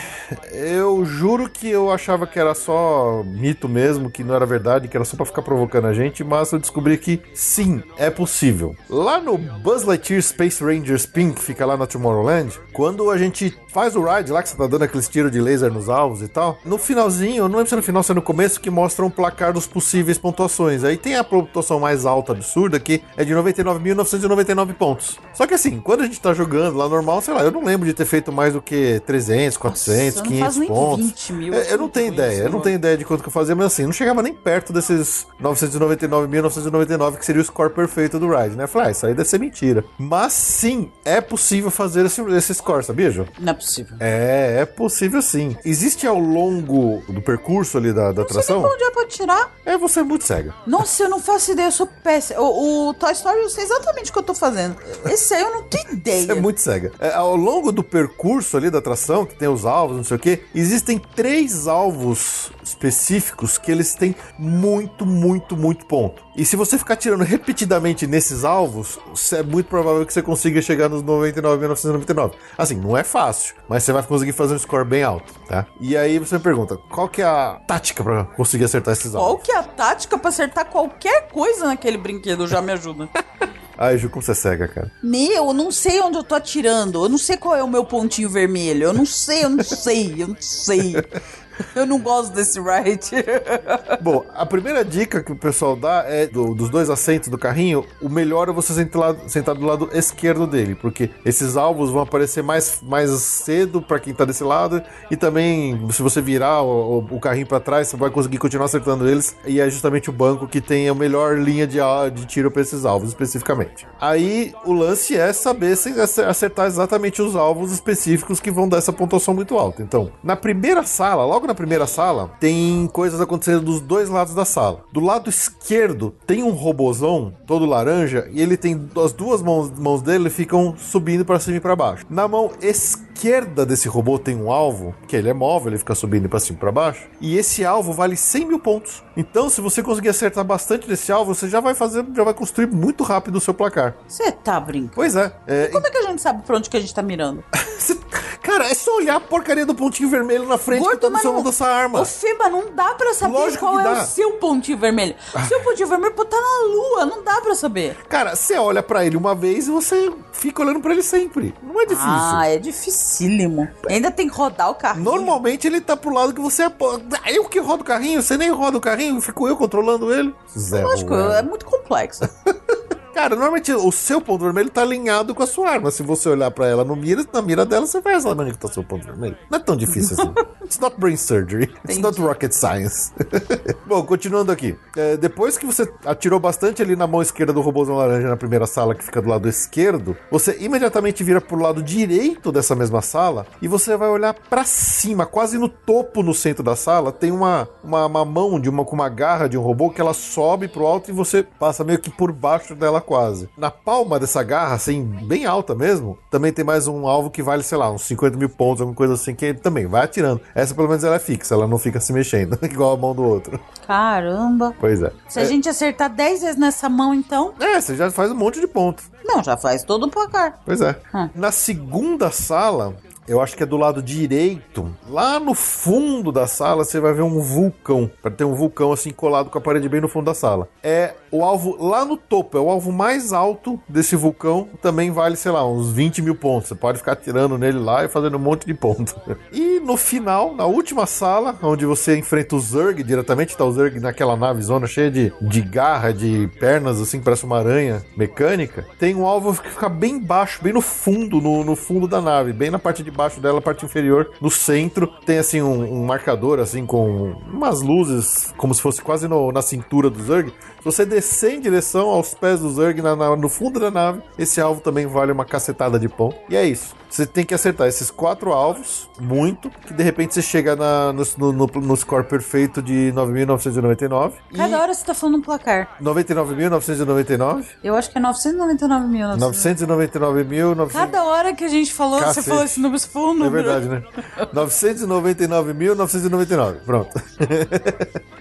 eu juro que eu achava que era só mito mesmo, que não era verdade, que era só pra ficar provocando a gente, mas eu descobri que sim, é possível. Lá no Buzz Lightyear Space Ranger Spin, que fica lá na Tomorrowland, quando a gente faz o ride lá, que você tá dando aqueles tiros de laser nos alvos e tal, no finalzinho, eu não lembro se é no final se é no começo, que mostra um placar dos possíveis pontuações. Aí tem a pontuação mais alta absurda, que é de 99.999 pontos. Só que assim, quando a gente tá jogando lá normal, sei lá, eu não lembro de ter feito mais do que 300, 400, eu não 500 faço nem pontos. 20 mil, É, eu não assim, tenho ideia, isso, eu não tenho ideia de quanto que eu fazia, mas assim, não chegava nem perto desses 999.999, que seria o score perfeito do Ride, né? Eu falei, ah, isso aí deve ser mentira. Mas sim, é possível fazer esse, esse score, sabia, Jô? Não é possível. É, é possível sim. Existe ao longo do percurso ali da, da atração? pra onde é pra tirar. É, você é muito cega. Nossa, eu não faço ideia, eu sou péssima. O, o Toy Story eu sei exatamente o que eu tô fazendo. Esse aí eu não tenho ideia. [laughs] Você é muito cega. É, ao longo do percurso ali da atração, que tem os alvos, não sei o que, existem três alvos específicos que eles têm muito, muito, muito ponto. E se você ficar tirando repetidamente nesses alvos, é muito provável que você consiga chegar nos 99.999. Assim, não é fácil, mas você vai conseguir fazer um score bem alto, tá? E aí você me pergunta, qual que é a tática pra conseguir acertar esses Qual alvos? que é a tática pra acertar qualquer coisa naquele brinquedo? Já me ajuda. [laughs] Ai, Ju, como você é cega, cara. Meu, eu não sei onde eu tô atirando. Eu não sei qual é o meu pontinho vermelho. Eu não sei, eu não sei, eu não sei. [laughs] Eu não gosto desse ride. [laughs] Bom, a primeira dica que o pessoal dá é do- dos dois assentos do carrinho, o melhor é você sentar, sentar do lado esquerdo dele, porque esses alvos vão aparecer mais, mais cedo pra quem tá desse lado e também se você virar o, o- o carrinho pra trás, você vai conseguir continuar acertando eles e é justamente o banco que tem a melhor linha de, de tiro pra esses alvos especificamente. Aí o lance é saber se acertar exatamente os alvos específicos que vão dar essa pontuação muito alta. Então, na primeira sala, logo na primeira sala, tem coisas acontecendo dos dois lados da sala. Do lado esquerdo tem um robozão todo laranja e ele tem as duas mãos, mãos dele ficam subindo para cima e para baixo. Na mão esquerda desse robô tem um alvo, que ele é móvel, ele fica subindo para cima e para baixo. E esse alvo vale 100 mil pontos. Então, se você conseguir acertar bastante desse alvo, você já vai fazer, já vai construir muito rápido o seu placar. Você tá brincando? Pois é. é Como é que a gente sabe pra onde que a gente tá mirando? [laughs] Cara, é só olhar a porcaria do pontinho vermelho na frente que tá no seu não- dessa arma. Ô, Fiba, não dá pra saber Lógico qual é o seu pontinho vermelho. Seu pontinho vermelho pode estar na lua, não dá pra saber. Cara, você olha pra ele uma vez e você fica olhando pra ele sempre. Não é difícil. Ah, é dificílimo. Ainda tem que rodar o carrinho. Normalmente ele tá pro lado que você aponta. Ah, Eu que rodo o carrinho, você nem roda o carrinho, fico eu controlando ele. Zé Lógico, Ruela. é muito complexo. [laughs] Cara, normalmente o seu ponto vermelho tá alinhado com a sua arma. Se você olhar pra ela no mira, na mira dela, você vai saber onde que tá o seu ponto vermelho. Não é tão difícil assim. [laughs] It's not brain surgery. It's Entendi. not rocket science. [laughs] Bom, continuando aqui. É, depois que você atirou bastante ali na mão esquerda do robôzão laranja na primeira sala, que fica do lado esquerdo, você imediatamente vira pro lado direito dessa mesma sala e você vai olhar pra cima, quase no topo no centro da sala, tem uma, uma, uma mão de uma, com uma garra de um robô que ela sobe pro alto e você passa meio que por baixo dela quase. Na palma dessa garra, assim, bem alta mesmo, também tem mais um alvo que vale, sei lá, uns 50 mil pontos, alguma coisa assim, que também vai atirando. Essa pelo menos ela é fixa, ela não fica se mexendo, [laughs] igual a mão do outro. Caramba. Pois é. Se a gente acertar 10 vezes nessa mão, então. É, você já faz um monte de pontos. Não, já faz todo o placar. Pois é. Hum. Na segunda sala, eu acho que é do lado direito, lá no fundo da sala, você vai ver um vulcão. Vai ter um vulcão assim colado com a parede bem no fundo da sala. É o alvo lá no topo, é o alvo mais alto desse vulcão. Também vale, sei lá, uns 20 mil pontos. Você pode ficar atirando nele lá e fazendo um monte de pontos. [laughs] E no final, na última sala, onde você enfrenta o Zerg diretamente, tá o Zerg naquela nave zona cheia de, de garra, de pernas, assim, parece uma aranha mecânica. Tem um alvo que fica bem baixo, bem no fundo, no, no fundo da nave, bem na parte de baixo dela, parte inferior, no centro. Tem assim um, um marcador, assim, com umas luzes, como se fosse quase no- na cintura do Zerg. Você descer em direção aos pés do Zerg na- na- no fundo da nave, esse alvo também vale uma cacetada de pão. E é isso. Você tem que acertar esses quatro alvos, muito, que de repente você chega na- no, no, no- score perfeito de 9.999. E Cada hora você tá falando um placar. 99.999, Eu acho que é 999 mil. 999.900. Cada hora que a gente falou, Cacete. você falou esse número, você falou um É número. verdade, né? [laughs] 999.999. Pronto. [laughs]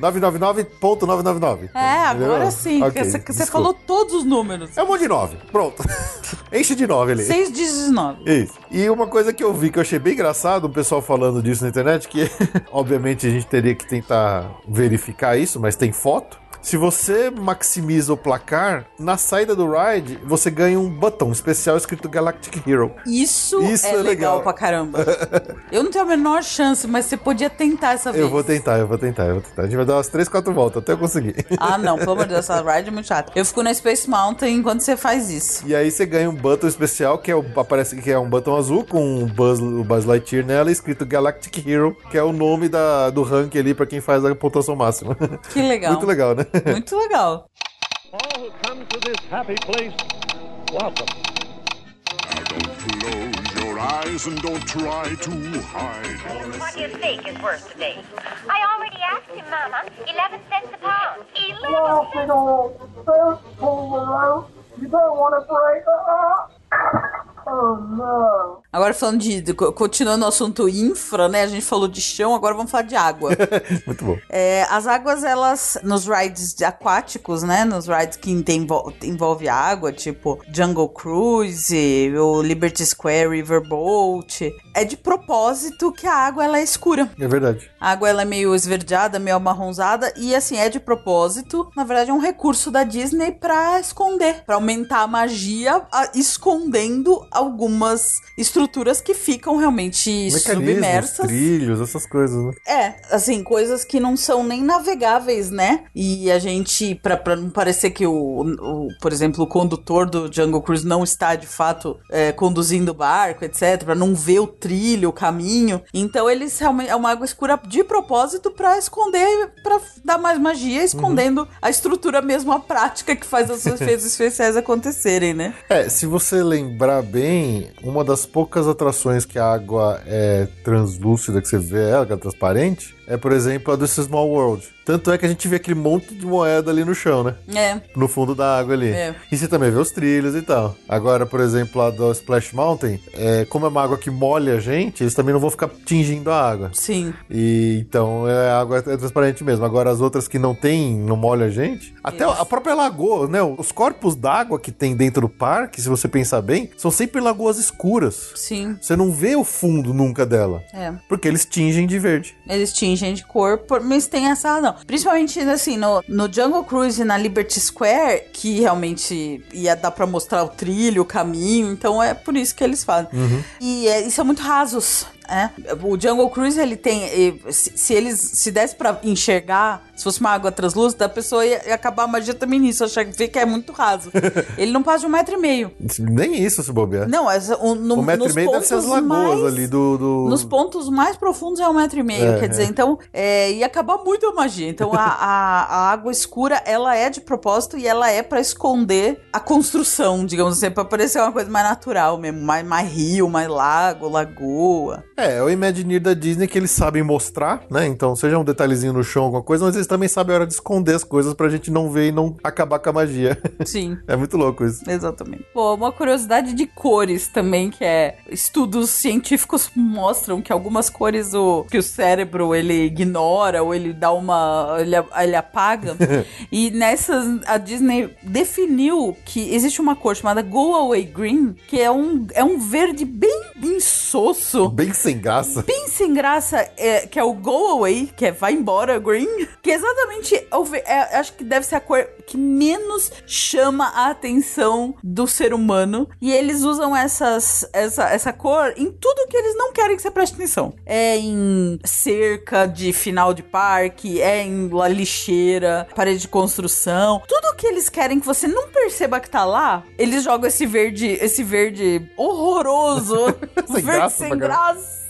999.999. É, agora Entendeu? sim. Ok, porque você, falou todos os números. É um monte de 9. Pronto. [laughs] Enche de 9 ali. 6 dígitos 9. Isso. E uma coisa que eu vi que eu achei bem engraçado, o pessoal falando disso na internet, que [laughs] obviamente a gente teria que tentar verificar isso, mas tem foto. Se você maximiza o placar, na saída do ride, você ganha um botão especial escrito Galactic Hero. Isso, Isso é, é legal. legal. pra caramba. Eu não tenho a menor chance, mas você podia tentar essa vez. Eu vou tentar, eu vou tentar, eu vou tentar. A gente vai dar umas 3, 4 voltas até eu conseguir. Ah, não, pelo amor de Deus, essa ride é muito chata. Eu fico na Space Mountain enquanto você faz isso. E aí você ganha um button especial, que é o, aparece que é um botão azul com o Buzz, o Buzz Lightyear nela, escrito Galactic Hero, que é o nome da, do rank ali pra quem faz a pontuação máxima. Que legal. [laughs] Muito legal, né? Muito legal. All who come to this happy place, welcome. Don't close your eyes and don't try to hide. What do you think is worth today? I already asked him, Mama. Eleven cents a pound. Eleven Well, big old first pull the rope. You don't want to break uh Oh no. Agora falando de, de- Continuando o assunto infra, né? A gente falou de chão, agora vamos falar de água. [laughs] Muito bom. É, as águas, elas, nos rides aquáticos, né? Nos rides que tem, envol- envolve água, tipo Jungle Cruise, o Liberty Square Riverboat, é de propósito que a água ela é escura. É verdade. A água ela é meio esverdeada, meio amarronzada e assim é de propósito. Na verdade é um recurso da Disney pra esconder, pra aumentar a magia, a- escondendo algumas estruturas que ficam realmente Mecanismos, submersas. trilhos, essas coisas, né? É, assim, coisas que não são nem navegáveis, né? E a gente, pra, pra não parecer que o, o, por exemplo, o condutor do Jungle Cruise não está de fato é, conduzindo o barco, etc., pra não ver o trilho, o caminho. Então eles realmente é uma água escura de propósito pra esconder, pra dar mais magia, escondendo a estrutura mesmo, a prática que faz os efeitos [laughs] especiais acontecerem, né? É, se você lembrar bem, uma das poucas atrações que a água é translúcida, que você vê ela, que é transparente, é, por exemplo, a do Small World. Tanto é que a gente vê aquele monte de moeda ali no chão, né? É. No fundo da água ali. É. E você também vê os trilhos e tal. Agora, por exemplo, a do Splash Mountain, é, como é uma água que molha a gente, eles também não vão ficar tingindo a água. Sim. E então é, a água é transparente mesmo. Agora as outras que não tem, não molha a gente. Até Isso. a própria lagoa, né? Os corpos d'água que tem dentro do parque, se você pensar bem, são sempre lagoas escuras. Sim. Você não vê o fundo nunca dela. É. Porque eles tingem de verde. Eles tingem de cor, por- mas tem essa razão. Principalmente, assim, no, no Jungle Cruise e na Liberty Square, que realmente ia dar pra mostrar o trilho, o caminho, então é por isso que eles fazem. E é, e são muito rasos. É. O Jungle Cruise, ele tem. Se, se eles se desse pra enxergar, se fosse uma água translúcida, a pessoa ia, ia acabar a magia também nisso, achar que que é muito raso. [laughs] ele não passa de um metro e meio. Nem isso se bobear. Não, essa, o, no, o metro e meio deve ser as lagoas mais- ali do. do... nos pontos mais profundos é um metro e meio, É, quer dizer, é. então é, ia acabar muito a magia. Então a, a, a água escura ela é de propósito e ela é pra esconder a construção, digamos assim, pra parecer uma coisa mais natural mesmo, mais, mais rio, mais lago, lagoa. É, é o Imagineer da Disney que eles sabem mostrar, né? Então, seja um detalhezinho no chão, alguma coisa, mas eles também sabem a hora de esconder as coisas pra gente não ver e não acabar com a magia. Sim. [laughs] é muito louco isso. Exatamente. Pô, uma curiosidade de cores também, que é estudos científicos mostram que algumas cores o, que o cérebro ele ignora ou ele dá uma. ele, ele apaga. [laughs] e nessas, a Disney definiu que existe uma cor chamada Go Away Green, que é um, é um verde bem insosso. Bem sem graça. Bem sem graça, é, que é o Go Away, que é vai embora green, que é exatamente, é, acho que deve ser a cor que menos chama a atenção do ser humano. E eles usam essas, essa, essa cor em tudo que eles não querem que você preste atenção. É em cerca de final de parque, é em lixeira, parede de construção. Tudo que eles querem que você não perceba que tá lá, eles jogam esse verde, esse verde horroroso. [laughs] Sem verde graça sem pra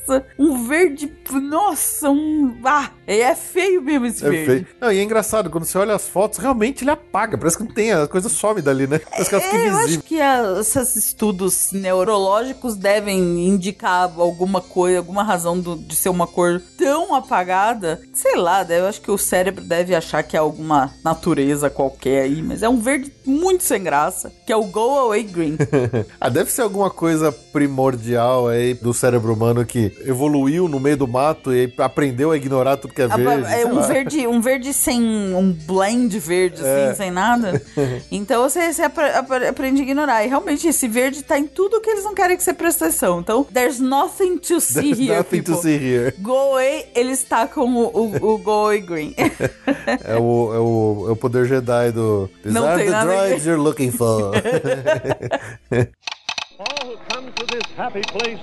graça. Um verde. Nossa, um. Ah, é feio mesmo esse É verde. feio. Não, e é engraçado, quando você olha as fotos, realmente ele apaga. Parece que não tem, a coisa some dali, né? Parece que ela fica É, eu acho invisível. que a- esses estudos neurológicos devem indicar alguma coisa, alguma razão do- de ser uma cor tão apagada. Sei lá, eu acho que o cérebro deve achar que é alguma natureza qualquer aí, mas é um verde muito sem graça, que é o Go Away Green. [laughs] Ah, deve ser alguma coisa primordial aí do cérebro humano que evoluiu no meio do mato e aprendeu a ignorar tudo que é verde. é um lá. verde, um verde sem um blend verde, assim, É. sem nada. [laughs] Então você, você apre- apre- aprende a ignorar. E realmente esse verde tá em tudo que eles não querem que você preste atenção. Então, there's nothing to see There's here, nothing people. to see here. Go away, ele está com o, o, o Go away green. [laughs] É o, é o, é o poder Jedi do. Não tem nada. Droids you're looking for. [laughs] All who come to this happy place,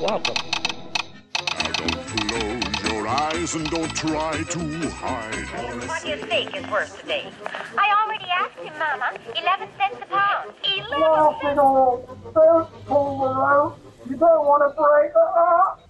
welcome. Now don't close your eyes and don't try to hide. What do you think is worth today? I already asked him, Mama. Eleven cents a pound. Eleven Walking on thirteen below. You don't want to break. Uh-uh.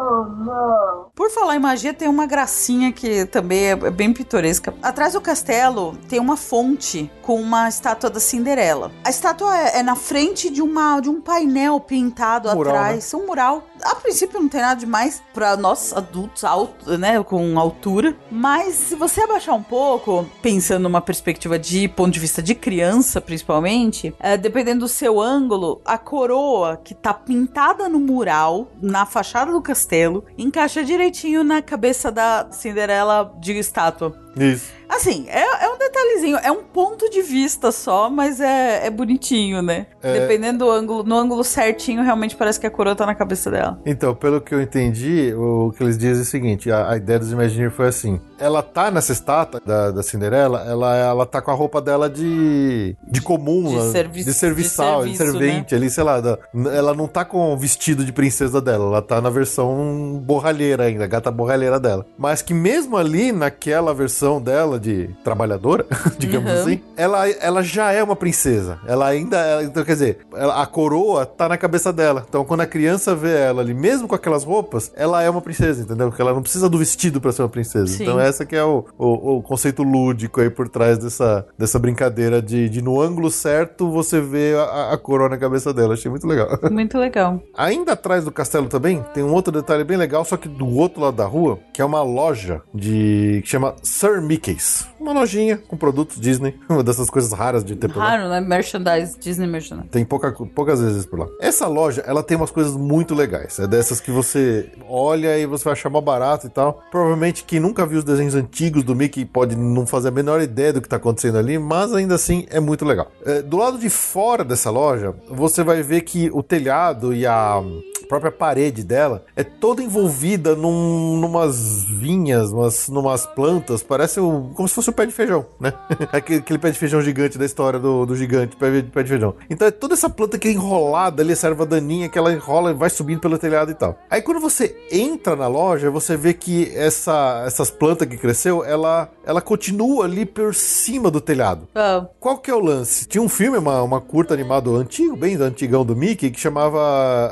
Oh. Por falar em magia, tem uma gracinha que também é bem pitoresca. Atrás do castelo tem uma fonte com uma estátua da Cinderela. A estátua é, é na frente de, uma, de um painel pintado Um mural, atrás, um mural. A princípio não tem nada demais para nós adultos altos, né, com altura. Mas se você abaixar um pouco, pensando numa perspectiva de ponto de vista de criança, principalmente, é, dependendo do seu ângulo, a coroa que tá pintada no mural, na fachada do castelo, encaixa direitinho na cabeça da Cinderela de estátua. Isso. Assim, é, é um detalhezinho. É um ponto de vista só, mas é, é bonitinho, né? Dependendo do ângulo, no ângulo certinho, realmente parece que a coroa tá na cabeça dela. Então, pelo que eu entendi, o que eles dizem é o seguinte: a, a ideia dos Imagineers foi assim. Ela tá nessa estátua da, da Cinderela, ela, ela tá com a roupa dela de, de comum, De servi- de serviçal, de, de serviço, né? servente ali, sei lá. da- ela não tá com o vestido de princesa dela, ela tá na versão borralheira ainda, gata borralheira dela. Mas que mesmo ali, naquela versão dela de trabalhadora, [laughs] digamos Uhum. assim, ela, ela já é uma princesa. Ela ainda. ela- então, quer dizer, ela- a coroa tá na cabeça dela. Então, quando a criança vê ela ali, mesmo com aquelas roupas, ela é uma princesa, entendeu? Porque ela não precisa do vestido pra ser uma princesa. Sim. Então, essa que é o, o, o conceito lúdico aí por trás dessa, dessa brincadeira de, de no ângulo certo você vê a, a coroa na cabeça dela. Achei muito legal. [laughs] Muito legal. Ainda atrás do castelo também tem um outro detalhe bem legal, só que do outro lado da rua, que é uma loja de que chama Sir Mickey's. Uma lojinha com produtos Disney, [laughs] uma dessas coisas raras de ter por lá. Raro, né? Merchandise, Disney Merchandise. Tem pouca, poucas vezes por lá. Essa loja, ela tem umas coisas muito legais. É dessas que você olha e você vai achar mó barato e tal. Provavelmente quem nunca viu os desenhos antigos do Mickey pode não fazer a menor ideia do que tá acontecendo ali, mas ainda assim é muito legal. É, do lado de fora dessa loja, você vai ver que o telhado e a própria parede dela é toda envolvida num, numas vinhas, umas, numas plantas, parece o- como se fosse o pé de feijão, né? [laughs] aquele, aquele pé de feijão gigante da história do, do gigante, pé, de- pé de feijão. Então é toda essa planta que é enrolada ali, essa erva daninha que ela enrola e vai subindo pelo telhado e tal. Aí quando você entra na loja, você vê que essa, essas plantas que cresceu, ela, ela continua ali por cima do telhado. Ah, Qual que é o lance? Tinha um filme, uma, uma curta animado antigo, bem antigão do Mickey, que chamava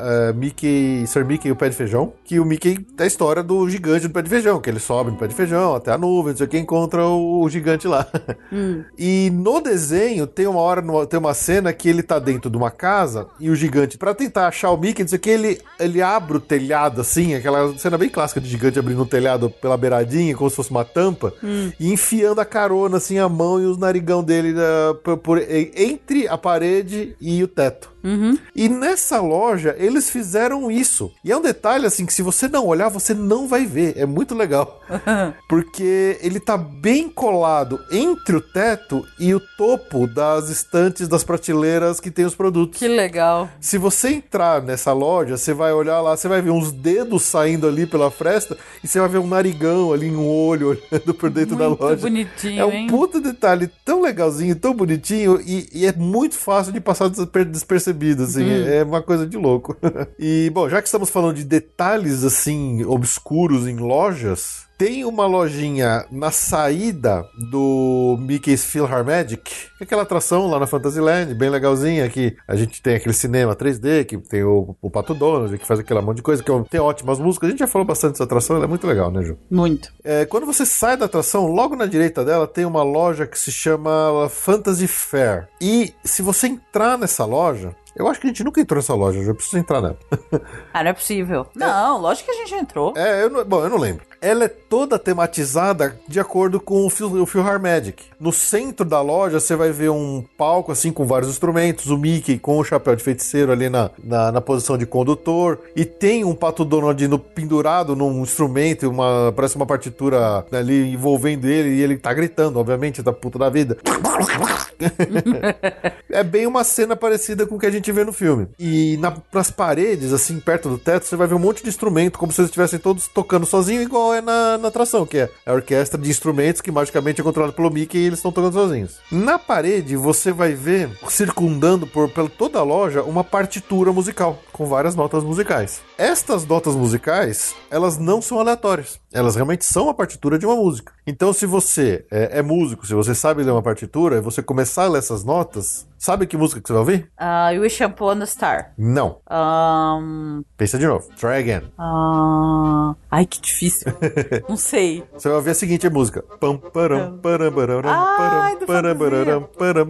eh, Mickey, Sir Mickey e o Pé de Feijão, que o Mickey é a história do gigante do Pé de Feijão, que ele sobe no Pé de Feijão até a nuvem, não sei o que, encontra o, gigante lá. E no desenho tem uma hora, tem uma cena que ele tá dentro de uma casa e o gigante, pra tentar achar o Mickey, não sei o que, ele, ele abre o telhado assim, aquela cena bem clássica de gigante abrindo o telhado pela beiradinha, como se fosse uma tampa, e enfiando a carona assim, a mão e os narigão dele eh, por- por- entre a parede e o teto. E nessa loja, eles fizeram isso. E é um detalhe, assim, que se você não olhar, você não vai ver. É muito legal. [laughs] Porque ele tá bem colado entre o teto e o topo das estantes das prateleiras que tem os produtos. que legal. Se você entrar nessa loja, você vai olhar lá, você vai ver uns dedos saindo ali pela fresta e você vai ver um narigão ali, um olho [laughs] olhando por dentro da Muito loja. bonitinho, É um hein? puta detalhe tão legalzinho, tão bonitinho e, e é muito fácil de passar desper- despercebido, assim. Uhum. É uma coisa de louco. [laughs] e, bom, já que estamos falando de detalhes, assim, obscuros em lojas, tem uma lojinha na saída do Mickey's Philharmagic, que é aquela atração lá na Fantasyland, bem legalzinha, que a gente tem aquele cinema 3D, que tem o, o Pato Donald, que faz aquela monte de coisa, que é tem ótimas músicas. A gente já falou bastante dessa atração, ela é muito legal, né, Ju? Muito. É, quando você sai da atração, logo na direita dela tem uma loja que se chama Fantasy Fair. E se você entrar nessa loja, eu acho que a gente nunca entrou nessa loja, eu preciso entrar nela. [laughs] Ah, não é possível. Não, lógico que a gente entrou. É, eu não, bom, eu não lembro. Ela é toda tematizada de acordo com o, Phil, o Philharmagic. No centro da loja, você vai ver um palco assim com vários instrumentos, o Mickey com o chapéu de feiticeiro ali na, na, na posição de condutor, e tem um pato Donald no- pendurado num instrumento, uma, parece uma partitura ali envolvendo ele, e ele tá gritando, obviamente, da puta da vida. [laughs] [laughs] é bem uma cena parecida com o que a gente vê no filme. E na- nas paredes, assim, perto do teto, você vai ver um monte de instrumento, como se eles estivessem todos tocando sozinho, igual é na, na atração, que é a orquestra de instrumentos que magicamente é controlada pelo Mickey e eles estão tocando sozinhos. Na parede, você vai ver, circundando por, por toda a loja, uma partitura musical, com várias notas musicais. Estas notas musicais, elas não são aleatórias. Elas realmente são a partitura de uma música. Então, se você é, é músico, se você sabe ler uma partitura, e você começar a ler essas notas, sabe que música que você vai ouvir? Ah, You Wish Upon a Star. Não. Ahn, Pensa de novo. Try again. ah, ai, que difícil. [laughs] Não sei. Você vai ouvir a seguinte música. Pam, param, param, bararam, Ai, param, param, param,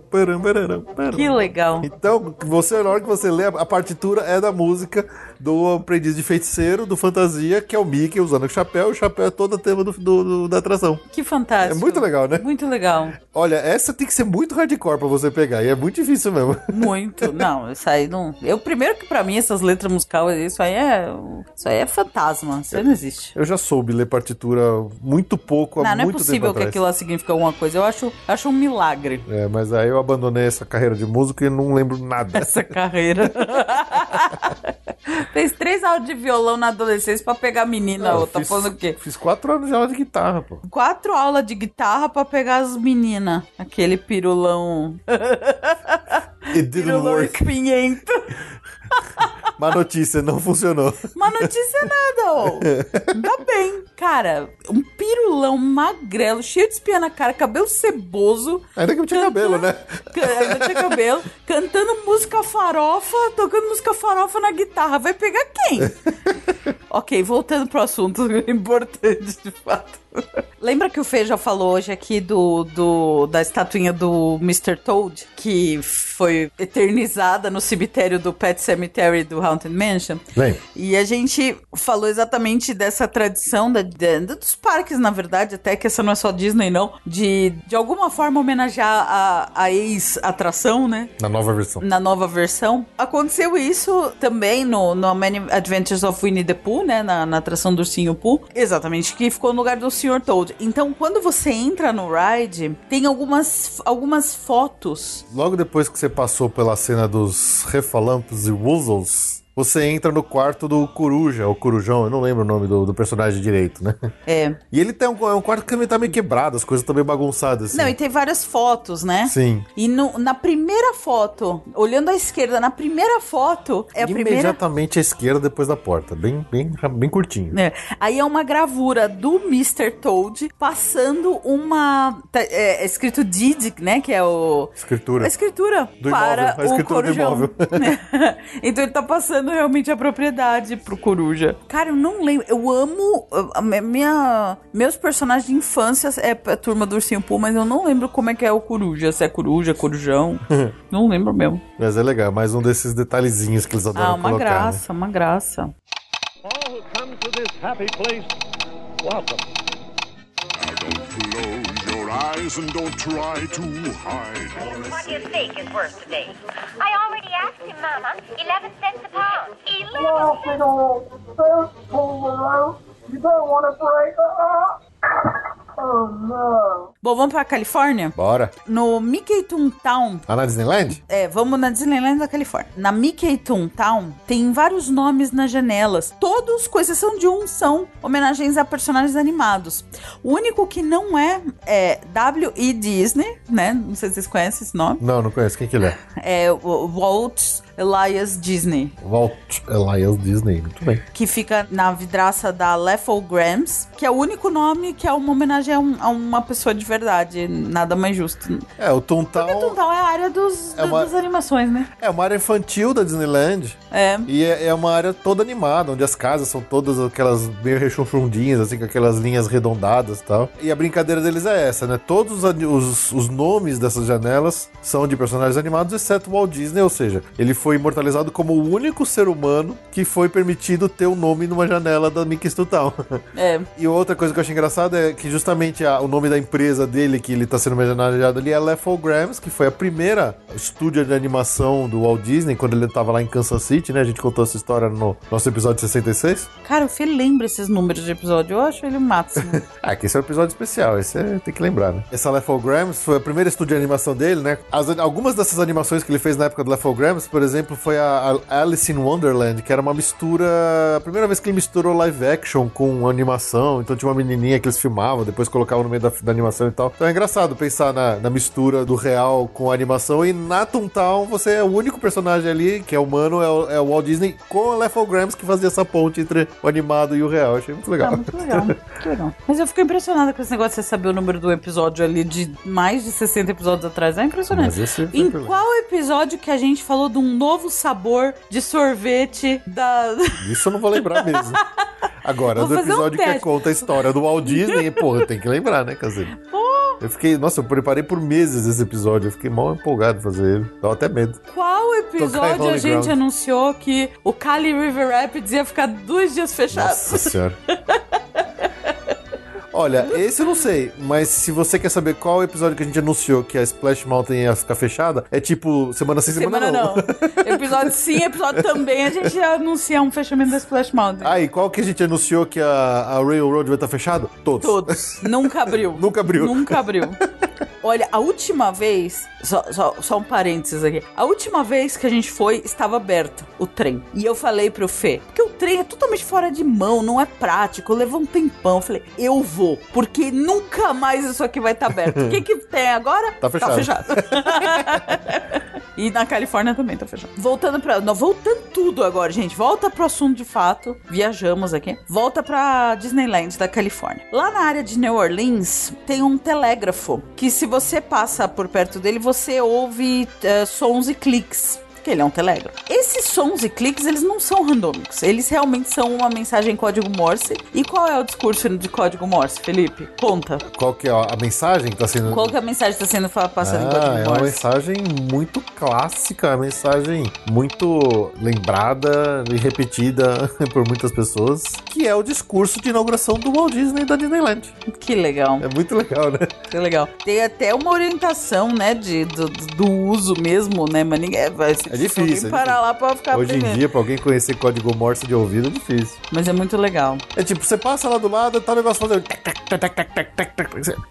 param, param. Que legal. Então, você, na hora que você lê, a partitura é da música do aprendiz de feiticeiro, do fantasia, que é o Mickey usando o chapéu, o chapéu é todo o tema do, do- do- da atração. Que fantástico. É muito legal, né? Muito legal. Olha, essa tem que ser muito hardcore pra você pegar, e é muito difícil mesmo. [laughs] Muito. Não, isso aí não. Eu, primeiro que pra mim, essas letras musicais, isso aí é. Isso aí é fantasma. Isso aí não existe. Eu já soube ler partitura muito pouco, há Não, não é muito possível tempo que atrás. aquilo lá signifique alguma coisa. Eu acho, acho um milagre É, mas aí eu abandonei essa carreira de músico e não lembro nada. essa carreira. [laughs] [laughs] Fez três aulas de violão na adolescência pra pegar menina. Ô, tá fiz- falando o quê? Fiz quatro anos de aula de guitarra, pô. Quatro aulas de guitarra pra pegar as meninas. Aquele pirulão. [laughs] It didn't pirulão work. espinhento. [laughs] [laughs] Má notícia, não funcionou. Uma notícia é nada, ô. Ainda bem. Cara, um pirulão magrelo, cheio de espinha na cara, cabelo ceboso. Ainda que não tinha cabelo, né? Ainda tinha cabelo. Cantando música farofa, tocando música farofa na guitarra. Vai pegar quem? [laughs] ok, voltando pro assunto [laughs] importante, de fato. Lembra que o Fê já falou hoje aqui do, do da estatuinha do Mr. Toad, que foi eternizada no cemitério do Pet Cemetery do Haunted Mansion? Vem. E a gente falou exatamente dessa tradição da, da- dos parques, na verdade, até que essa não é só Disney, não, de de alguma forma homenagear a, a ex-atração, né? Na nova versão. Na nova versão. Aconteceu isso também no, no Many Adventures of Winnie the Pooh, né? Na, na atração do Ursinho Pooh. Exatamente, que ficou no lugar do Sr. Toad. Então, quando você entra no ride, tem algumas, algumas fotos. Logo depois que você passou pela cena dos refalampos e woozles, você entra no quarto do Coruja, ou Corujão, eu não lembro o nome do, do personagem direito, né? É. E ele tem um, é um quarto que também tá meio quebrado, as coisas estão meio bagunçadas. Assim. Não, e tem várias fotos, né? Sim. E no- na primeira foto, olhando à esquerda, na primeira foto, é a primeira. Imediatamente à esquerda, depois da porta. Bem, bem, bem curtinho. É. Aí é uma gravura do Mr. Toad passando uma. tá- é, é escrito Didic, né? Que é o. Escritura. A escritura Do para imóvel, a o escritura do corujão. imóvel. [laughs] então ele tá passando realmente a propriedade pro coruja. Cara, eu não lembro. Eu amo. a minha- meus personagens de infância é a turma do Ursinho Poo, mas eu não lembro como é que é o coruja. Se é coruja, corujão. [laughs] não lembro mesmo. Mas é legal, mais um desses detalhezinhos que eles adoram Ah, uma colocar. né? graça, uma graça. All who come to this happy place, welcome. Now don't close your eyes and don't try to hide. What do you think is worth today? I already asked him, Mama. Eleven cents a pound. Eleven Laughing on first pull around. You don't want to break. Uh-uh. Oh no. Bom, vamos pra Califórnia? Bora. No Mickey Toontown, Ah, na Disneyland? É, vamos na Disneyland da Califórnia. Na Mickey Toontown tem vários nomes nas janelas. Todos, com exceção de um, são homenagens a personagens animados. O único que não é é W.E. Disney, né? Não sei se vocês conhecem esse nome. Não, não conheço. Quem que ele é? É o Walt Elias Disney, Walt Elias Disney. Muito bem. que fica na vidraça da Leffograms, que é o único nome que é uma homenagem a, um- a uma pessoa de verdade. Nada mais justo. É, o Toontown Porque Toontown é a área dos, É uma- das animações, né? é uma área infantil da Disneyland. É. E é, é uma área toda animada, onde as casas são todas aquelas meio rechonchundinhas, assim, com aquelas linhas arredondadas e tal. E a brincadeira deles é essa, né? Todos os, os, os nomes dessas janelas são de personagens animados, exceto o Walt Disney, ou seja, ele foi imortalizado como o único ser humano que foi permitido ter o nome numa janela da Mickey Town. [laughs] É. E outra coisa que eu achei engraçada é que justamente a- o nome da empresa dele, que ele tá sendo homenageado ali, é Leffograms, que foi a primeira estúdio de animação do Walt Disney, quando ele tava lá em Kansas City, né? A gente contou essa história no nosso episódio 66. Cara, o Fê lembra esses números de episódio. Eu acho ele o máximo. [laughs] Ah, que esse é um episódio especial, esse é, tem que lembrar, né? Essa Leffograms foi a primeira estúdio de animação dele, né? As- algumas dessas animações que ele fez na época do Leffograms, por exemplo, foi a, Alice in Wonderland, que era uma mistura... A primeira vez que ele misturou live action com animação, então tinha uma menininha que eles filmavam, depois colocavam no meio da, da animação e tal. Então é engraçado pensar na, na mistura do real com a animação, e na Toontown você é o único personagem ali, que é humano, é o, é o Walt Disney, com a Leffograms que fazia essa ponte entre o animado e o real. Eu achei muito legal. Ah, muito legal, [laughs] muito legal. Mas eu fico impressionada com esse negócio de você saber o número do episódio ali de mais de 60 episódios atrás. É impressionante. Foi Em qual episódio que a gente falou de um novo sabor de sorvete da. [laughs] Isso eu não vou lembrar mesmo. Agora, do fazer um episódio que conta a história do Walt Disney, [laughs] porra, tem que lembrar, né, Caseiro? Eu fiquei, nossa, eu preparei por meses esse episódio. Eu fiquei mal empolgado em fazer ele. Dava até medo. Qual episódio a gente Ground. anunciou que o Cali River Rapids ia ficar dois dias fechado? Nossa senhora. [laughs] Olha, esse eu não sei, mas se você quer saber qual episódio que a gente anunciou que a Splash Mountain ia ficar fechada, é tipo semana sim, semana, Semana não. não. episódio [laughs] sim, episódio também, a gente ia anunciar um fechamento da Splash Mountain. Ah, e qual que a gente anunciou que a, a Railroad vai estar fechada? Todos. Todos. Nunca abriu. [laughs] Nunca abriu. Nunca abriu. Olha, a última vez, só, só, só um parênteses aqui. A última vez que a gente foi, estava aberto o trem. E eu falei pro Fê, porque o trem é totalmente fora de mão, não é prático, levou um tempão. Eu falei, eu vou, porque nunca mais isso aqui vai estar aberto. O que que [laughs] tem agora? Tá fechado. fechado. [laughs] E na Califórnia também tá fechado. Voltando pra. Não, voltando tudo agora, gente. Volta pro assunto de fato. Viajamos aqui. Volta pra Disneyland da Califórnia. Lá na área de New Orleans tem um telégrafo que, se você passa por perto dele, você ouve eh, sons e cliques. Que ele é um telégrafo. Esses sons e cliques, eles não são randômicos. Eles realmente são uma mensagem em código Morse. E qual é o discurso de código Morse, Felipe? Conta. Qual que é a mensagem que tá sendo. Qual que é a mensagem que está sendo passada em Ah, código é uma Morse? mensagem muito clássica, uma mensagem muito lembrada e repetida [laughs] por muitas pessoas, que é o discurso de inauguração do Walt Disney e da Disneyland. Que legal. É muito legal, né? Que legal. Tem até uma orientação, né, de, do, do uso mesmo, né, mas ninguém vai se É difícil, alguém é parar lá pra ficar Hoje em dia, pra alguém conhecer código Morse de ouvido é difícil. Mas é muito legal. É tipo, você passa lá do lado, tá o negócio fazendo.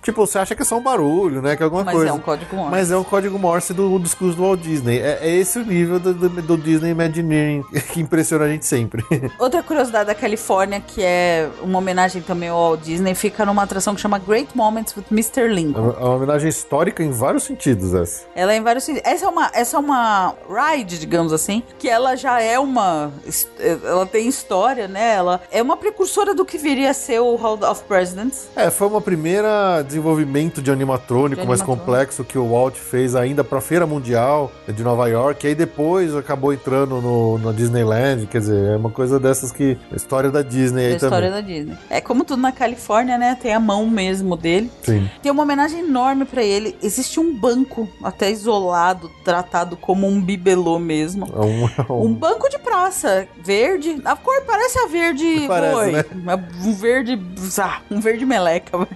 Tipo, você acha que é só um barulho, né? Que é alguma Mas coisa. é um código Morse. Mas é um código Morse do discurso do Walt Disney. É, é esse o nível do, do, do Disney Imagineering [laughs] que impressiona a gente sempre. [laughs] Outra curiosidade da Califórnia, que é uma homenagem também ao Walt Disney, fica numa atração que chama Great Moments with Mr. É Lincoln. uma, é uma homenagem histórica em vários sentidos, essa. Ela é em vários sentidos. Essa é uma, essa é uma ride, digamos assim, que ela já é uma. Ela tem história, né? Ela é uma precursora do que viria a ser o Hall of Presidents. É, foi uma primeira desenvolvimento de animatrônico De mais animatrônico. complexo que o Walt fez ainda pra Feira Mundial de Nova York, e aí depois acabou entrando no, na Disneyland, quer dizer, é uma coisa dessas que a história da Disney Da aí história também. da Disney. É como tudo na Califórnia, né? Tem a mão mesmo dele. Sim. Tem uma homenagem enorme pra ele. Existe um banco, até isolado, tratado como um bibelô mesmo. É um, é um- Um banco de praça, verde. A cor parece a verde Parece, né? Um verde. ah, um verde meleca. [laughs] um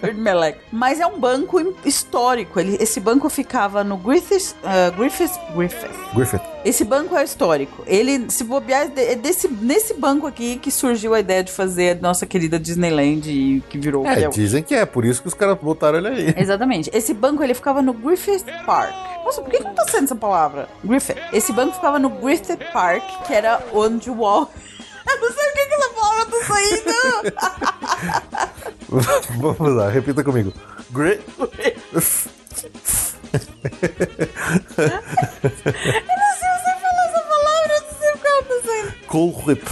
verde meleca. Mas é um banco histórico. Ele, esse banco ficava no Griffith. Uh, Griffith. Griffith. Griffith. Esse banco é histórico. Ele, se bobear, é é desse, nesse banco aqui que surgiu a ideia de fazer a nossa querida Disneyland e que virou É, é dizem que é, por isso que os caras botaram ele aí. Exatamente. Esse banco ele ficava no Griffith Park. Nossa, por que, que não tá sendo essa palavra? Griffith. Esse banco ficava no Griffith Park, que era onde o Walt. [laughs] Eu não sei por que, que essa palavra tá saindo. [laughs] Vamos lá, repita comigo. Gri... Eu não sei você falar essa palavra, eu não sei por que ela tá saindo. Colrip.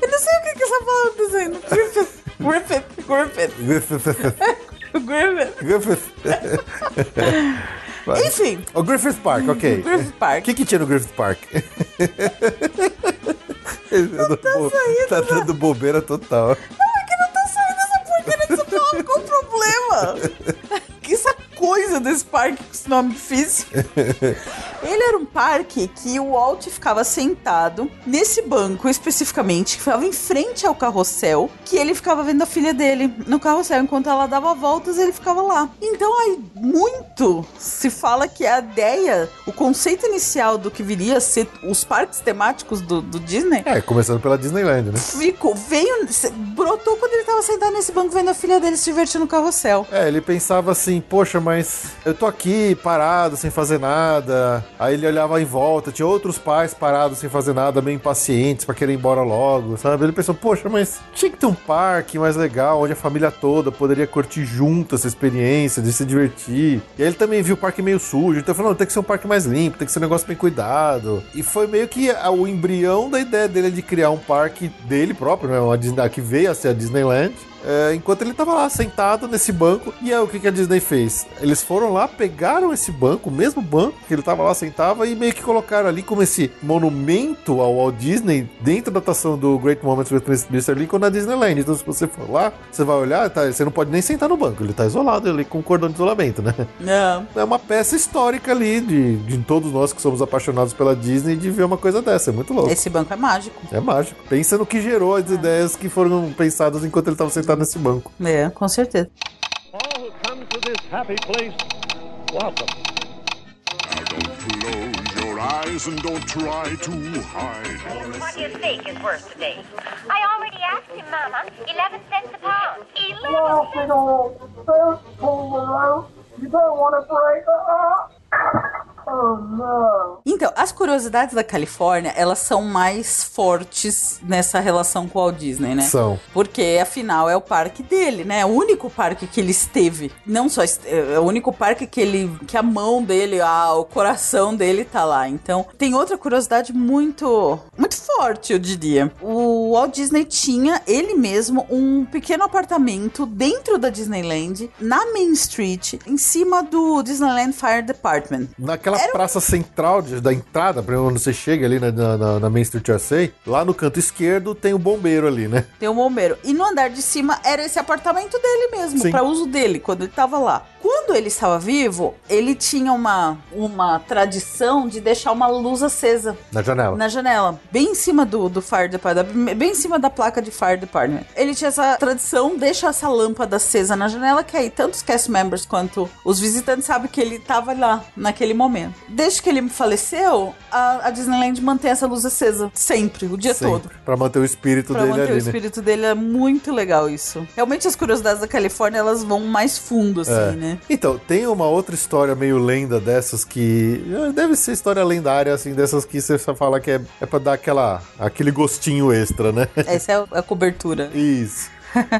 Eu não sei o que, que essa palavra tá saindo. Griffith. Griffith. Griffith. [laughs] Griffith. [laughs] Enfim, O Griffith Park, ok. Griffith Park. O que, que tinha no Griffith Park? tá dando bobeira total. que não tá saindo essa porcaria dessa palavra? Qual o problema? Que essa coisa desse parque com esse nome difícil. [laughs] Ele era um parque que o Walt ficava sentado nesse banco especificamente, que ficava em frente ao carrossel, que ele ficava vendo a filha dele no carrossel. Enquanto ela dava voltas, ele ficava lá. Então aí, muito se fala que a ideia, o conceito inicial do que viria a ser os parques temáticos do, do Disney É, começando pela Disneyland, né? ficou, veio, brotou quando ele tava sentado nesse banco vendo a filha dele se divertir no carrossel. É, ele pensava assim, poxa, mas eu tô aqui parado, sem fazer nada. Aí ele olhava em volta, tinha outros pais parados sem fazer nada, meio impacientes pra querer ir embora logo, sabe? Ele pensou, poxa, mas tinha que ter um parque mais legal, onde a família toda poderia curtir junto essa experiência de se divertir. E aí ele também viu o parque meio sujo, então ele falou, não, tem que ser um parque mais limpo, tem que ser um negócio bem cuidado. E foi meio que o embrião da ideia dele de criar um parque dele próprio, né? Uma Disney, que veio a ser a Disneyland. É, enquanto ele tava lá sentado nesse banco. E aí o que, que a Disney fez? Eles foram lá, pegaram esse banco, o mesmo banco que ele tava lá sentado, e meio que colocaram ali como esse monumento ao Walt Disney dentro da atração do Great Moments with Mr. Lincoln na Disneyland. Então, se você for lá, você vai olhar, tá, você não pode nem sentar no banco, ele tá isolado ali com cordão de isolamento, né? Não. É uma peça histórica ali de, de todos nós que somos apaixonados pela Disney de ver uma coisa dessa. É muito louco. Esse banco é mágico. É mágico. Pensa no que gerou as ideias que foram pensadas enquanto ele estava sentado nesse banco. É, com certeza. All who come to this happy place, welcome. Now don't close your eyes and don't try to hide. What do you think is worth today? I already asked him, Mama. Eleven cents a pound. Eleven pull the rope. You don't want to break uh no. Então, as curiosidades da Califórnia, elas são mais fortes nessa relação com o Walt Disney, né? São. Porque, afinal, é o parque dele, né? É o único parque que ele esteve. Não só... est- É o único parque que ele... Que a mão dele, a, o coração dele tá lá. Então, tem outra curiosidade muito... Muito forte, eu diria. O Walt Disney tinha, ele mesmo, um pequeno apartamento dentro da Disneyland, na Main Street, em cima do Disneyland Fire Department. Naquela praça central de- da entrada, pra onde você chega ali na, na- na- Main Street USA, lá no canto esquerdo tem o bombeiro ali, né? Tem um bombeiro. E no andar de cima era esse apartamento dele mesmo, pra uso dele, quando ele tava lá. Quando ele estava vivo, ele tinha uma, uma tradição de deixar uma luz acesa Na janela. na janela, bem em cima do, do Fire Department, bem em cima da placa de Fire Department. Ele tinha essa tradição, deixa essa lâmpada acesa na janela, que aí tanto os cast members quanto os visitantes sabem que ele tava lá naquele momento. Desde que ele faleceu, a, a Disneyland mantém essa luz acesa sempre, o dia todo. Sempre. Pra manter o espírito Pra dele manter ali, o né? espírito dele é muito legal isso. Realmente as curiosidades da Califórnia elas vão mais fundo, assim, É. né? Então, tem uma outra história meio lenda dessas que. eh, Deve ser história lendária, assim, dessas que você fala que é, é pra dar aquela, aquele gostinho extra, né? [laughs] Essa é a cobertura. Isso.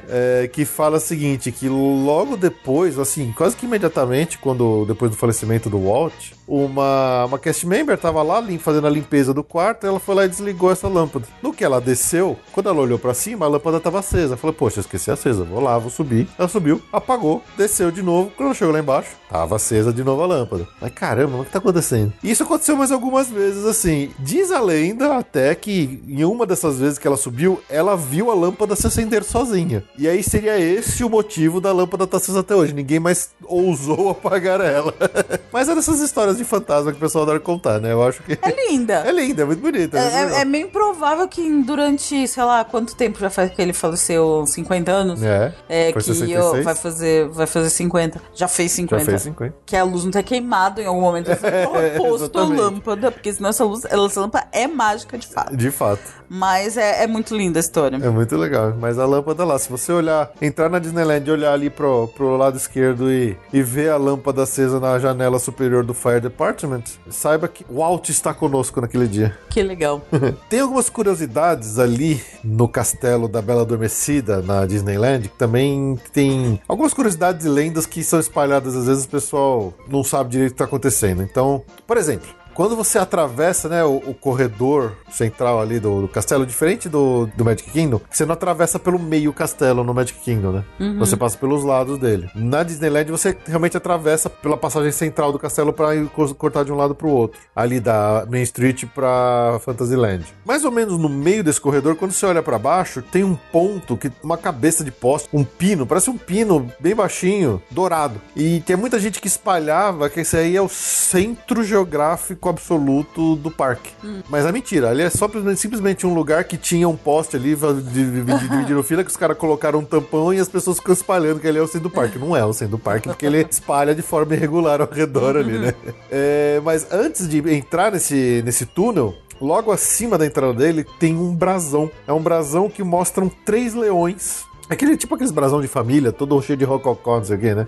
É, que fala o seguinte, que logo depois, assim, quase que imediatamente, quando depois do falecimento do Walt, uma, uma cast member tava lá fazendo a limpeza do quarto, ela foi lá e desligou essa lâmpada. No que ela desceu, quando ela olhou pra cima, a lâmpada tava acesa. Falou, poxa, esqueci acesa, vou lá, vou subir. Ela subiu, apagou, desceu de novo. Quando ela chegou lá embaixo, tava acesa de novo a lâmpada. Mas caramba, o que tá acontecendo? Isso aconteceu mais algumas vezes, assim. Diz a lenda até que em uma dessas vezes que ela subiu, ela viu a lâmpada se acender sozinha. E aí seria esse o motivo da lâmpada estar acesa até hoje. Ninguém mais ousou [laughs] apagar ela. [laughs] Mas é dessas histórias de fantasma que o pessoal adora contar, né? Eu acho que. É linda. [laughs] É linda, é muito bonita. É, é, é meio improvável que durante, sei lá, quanto tempo já faz que ele faleceu? 50 anos? É, É, que 66. ó, vai fazer vai fazer 50. Já fez 50. Já fez 50. Que a luz não tenha queimado em algum momento. [laughs] Assim, É, posto lâmpada, porque senão essa luz, essa lâmpada é mágica de fato. De fato. Mas é, é muito linda a história. É muito legal. Mas a lâmpada lá, se você olhar, entrar na Disneyland e olhar ali pro, pro lado esquerdo e, e ver a lâmpada acesa na janela superior do Fire Department, saiba que o Walt está conosco naquele dia. [laughs] Que legal. Tem algumas curiosidades ali no castelo da Bela Adormecida, na Disneyland, que também tem algumas curiosidades e lendas que são espalhadas, às vezes o pessoal não sabe direito o que está acontecendo. Então, por exemplo, quando você atravessa né, o, o corredor central ali do, do castelo, diferente do, do Magic Kingdom, você não atravessa pelo meio castelo no Magic Kingdom, né? Você passa pelos lados dele. Na Disneyland, você realmente atravessa pela passagem central do castelo para cortar de um lado para o outro. Ali da Main Street para Fantasyland. Mais ou menos no meio desse corredor, quando você olha para baixo, tem um ponto que uma cabeça de poste, um pino, parece um pino bem baixinho, dourado. E tem muita gente que espalhava que esse aí é o centro geográfico absoluto do parque. Mas é mentira, ali é só simplesmente um lugar que tinha um poste ali [laughs] dividindo fila que os caras colocaram um tampão e as pessoas ficam espalhando que ali é o centro do parque. Não é o centro do parque, porque ele espalha de forma irregular ao redor ali, né? É, mas antes de entrar nesse, nesse túnel, logo acima da entrada dele tem um brasão. É um brasão que mostram três leões. Aquele tipo aqueles brasão de família, todo cheio de rococó, não sei o quê, né?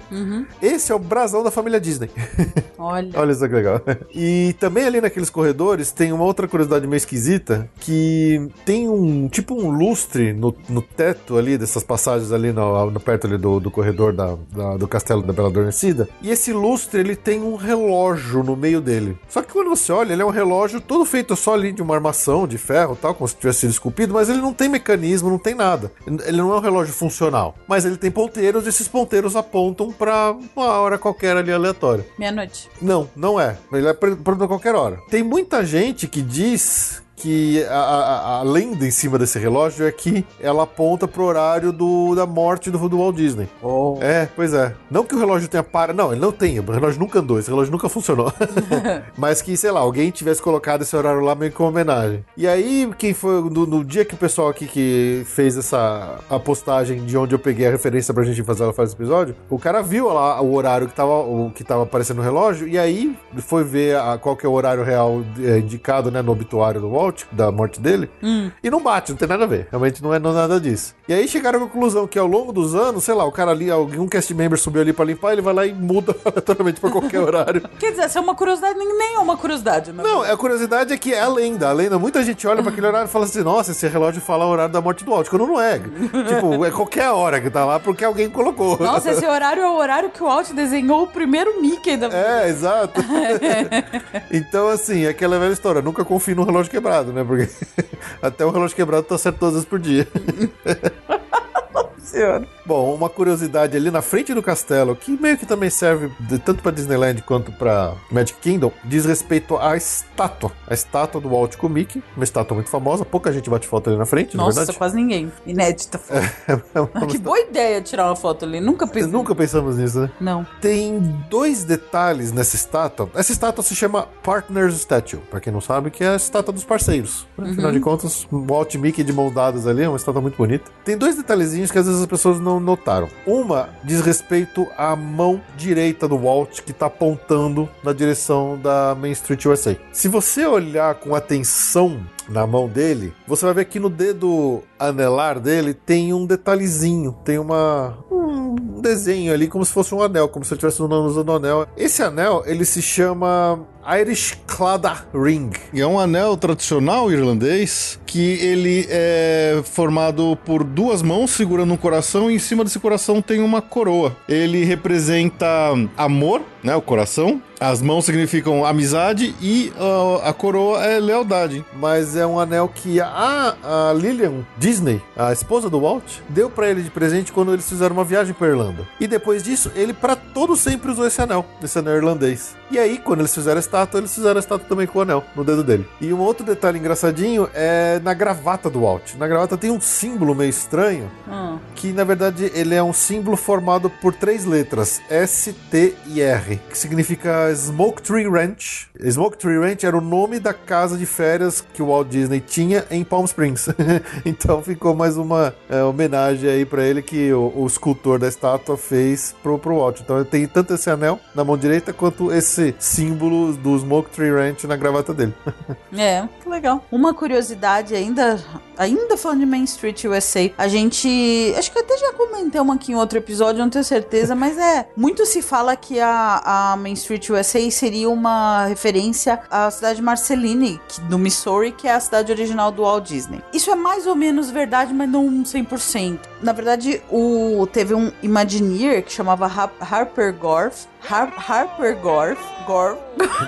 Esse é o brasão da família Disney. [laughs] Olha. Olha só que legal. E também ali naqueles corredores tem uma outra curiosidade meio esquisita, que tem um tipo um lustre no, no teto ali dessas passagens ali no, no- perto ali do, do corredor da, da- do castelo da Bela Adormecida. E esse lustre ele tem um relógio no meio dele. Só que quando você olha, ele é um relógio todo feito só ali de uma armação de ferro, tal, como se tivesse sido esculpido, mas ele não tem mecanismo, não tem nada. Ele não é um relógio funcional. Mas ele tem ponteiros e esses ponteiros apontam pra uma hora qualquer ali aleatória. Meia-noite. Não, não é. Ele é pra qualquer hora. Tem muita gente que diz que a, a- a lenda em cima desse relógio é que ela aponta pro horário do, da morte do, do Walt Disney. É, pois é. Não que o relógio tenha para. Não, ele não tem. O relógio nunca andou. Esse relógio nunca funcionou. [laughs] Mas que, sei lá, alguém tivesse colocado esse horário lá meio que uma homenagem. E aí, quem foi. No, no dia que o pessoal aqui que fez essa a postagem de onde eu peguei a referência pra gente fazer ela faz esse episódio, o cara viu lá o horário que tava, o, que tava aparecendo no relógio, e aí foi ver a- qual que é o horário real é, indicado, né, no obituário do Walt, da morte dele. E não bate, não tem nada a ver. Realmente não é não é nada disso. E aí chegaram à conclusão que ao longo dos anos, sei lá, o cara ali, algum cast member subiu ali pra limpar, ele vai lá e muda [laughs] aleatoriamente pra qualquer horário. [laughs] Quer dizer, essa é uma curiosidade, nem, é uma curiosidade, né? Não, a curiosidade é que é a lenda. A lenda, muita gente olha pra aquele horário e fala assim: nossa, esse relógio fala o horário da morte do Walt. Quando não é. [laughs] tipo, é qualquer hora que tá lá porque alguém colocou. Nossa, esse horário é o horário que o Walt desenhou o primeiro Mickey da É, exato. então, assim, é aquela velha história. Nunca confie no relógio quebrado, né? Porque [laughs] até o relógio quebrado tá certo todas as por dia. [laughs] senhora. Bom, uma curiosidade ali na frente do castelo, que meio que também serve de- tanto pra Disneyland quanto pra Magic Kingdom, diz respeito à estátua. A estátua do Walt com Mickey, uma estátua muito famosa, pouca gente bate foto ali na frente, na Nossa, verdade. quase ninguém. Inédita. [laughs] É uma que boa ideia tirar uma foto ali. Nunca pensei. Nunca pensamos nisso, né? Não. Tem dois detalhes nessa estátua. Essa estátua se chama Partners Statue, pra quem não sabe, que é a estátua dos parceiros. Afinal de contas, o Walt e Mickey de mãos dadas ali, é uma estátua muito bonita. Tem dois detalhezinhos que às vezes as pessoas não notaram. Uma diz respeito à mão direita do Walt que tá apontando na direção da Main Street USA. Se você olhar com atenção na mão dele, você vai ver que no dedo anelar dele tem um detalhezinho, tem uma um desenho ali como se fosse um anel, como se ele estivesse usando um anel. Esse anel, ele se chama Irish Clada Ring. E é um anel tradicional irlandês que ele é formado por duas mãos segurando um coração e em cima desse coração tem uma coroa. Ele representa amor, né, o coração. As mãos significam amizade e ah, a coroa é lealdade. Mas é um anel que a, a Lillian Disney, a esposa do Walt, deu pra ele de presente quando eles fizeram uma viagem pra Irlanda. E depois disso, ele pra todo sempre usou esse anel, esse anel irlandês. E aí, quando eles fizeram a estátua, eles fizeram a estátua também com o anel no dedo dele. E um outro detalhe engraçadinho é na gravata do Walt. Na gravata tem um símbolo meio estranho, Hum. que na verdade ele é um símbolo formado por três letras, S, T e R, que significa Smoke Tree Ranch. Smoke Tree Ranch era o nome da casa de férias que o Walt Disney tinha em Palm Springs. [laughs] então ficou mais uma é, homenagem aí pra ele que o, o escultor da estátua fez pro, pro Walt. Então ele tem tanto esse anel na mão direita quanto esse símbolo do Smoke Tree Ranch na gravata dele. [laughs] É, que legal. Uma curiosidade ainda, ainda falando de Main Street USA, a gente, acho que até já comentei uma aqui em outro episódio, não tenho certeza, mas é, muito se fala que a, a Main Street USA seria uma referência à cidade de Marceline, que, do Missouri, que é a cidade original do Walt Disney. Isso é mais ou menos verdade, mas não 100%. Na verdade, o, teve um Imagineer que chamava Har- Harper Gorf, Har- Harper Gorf, Gorf,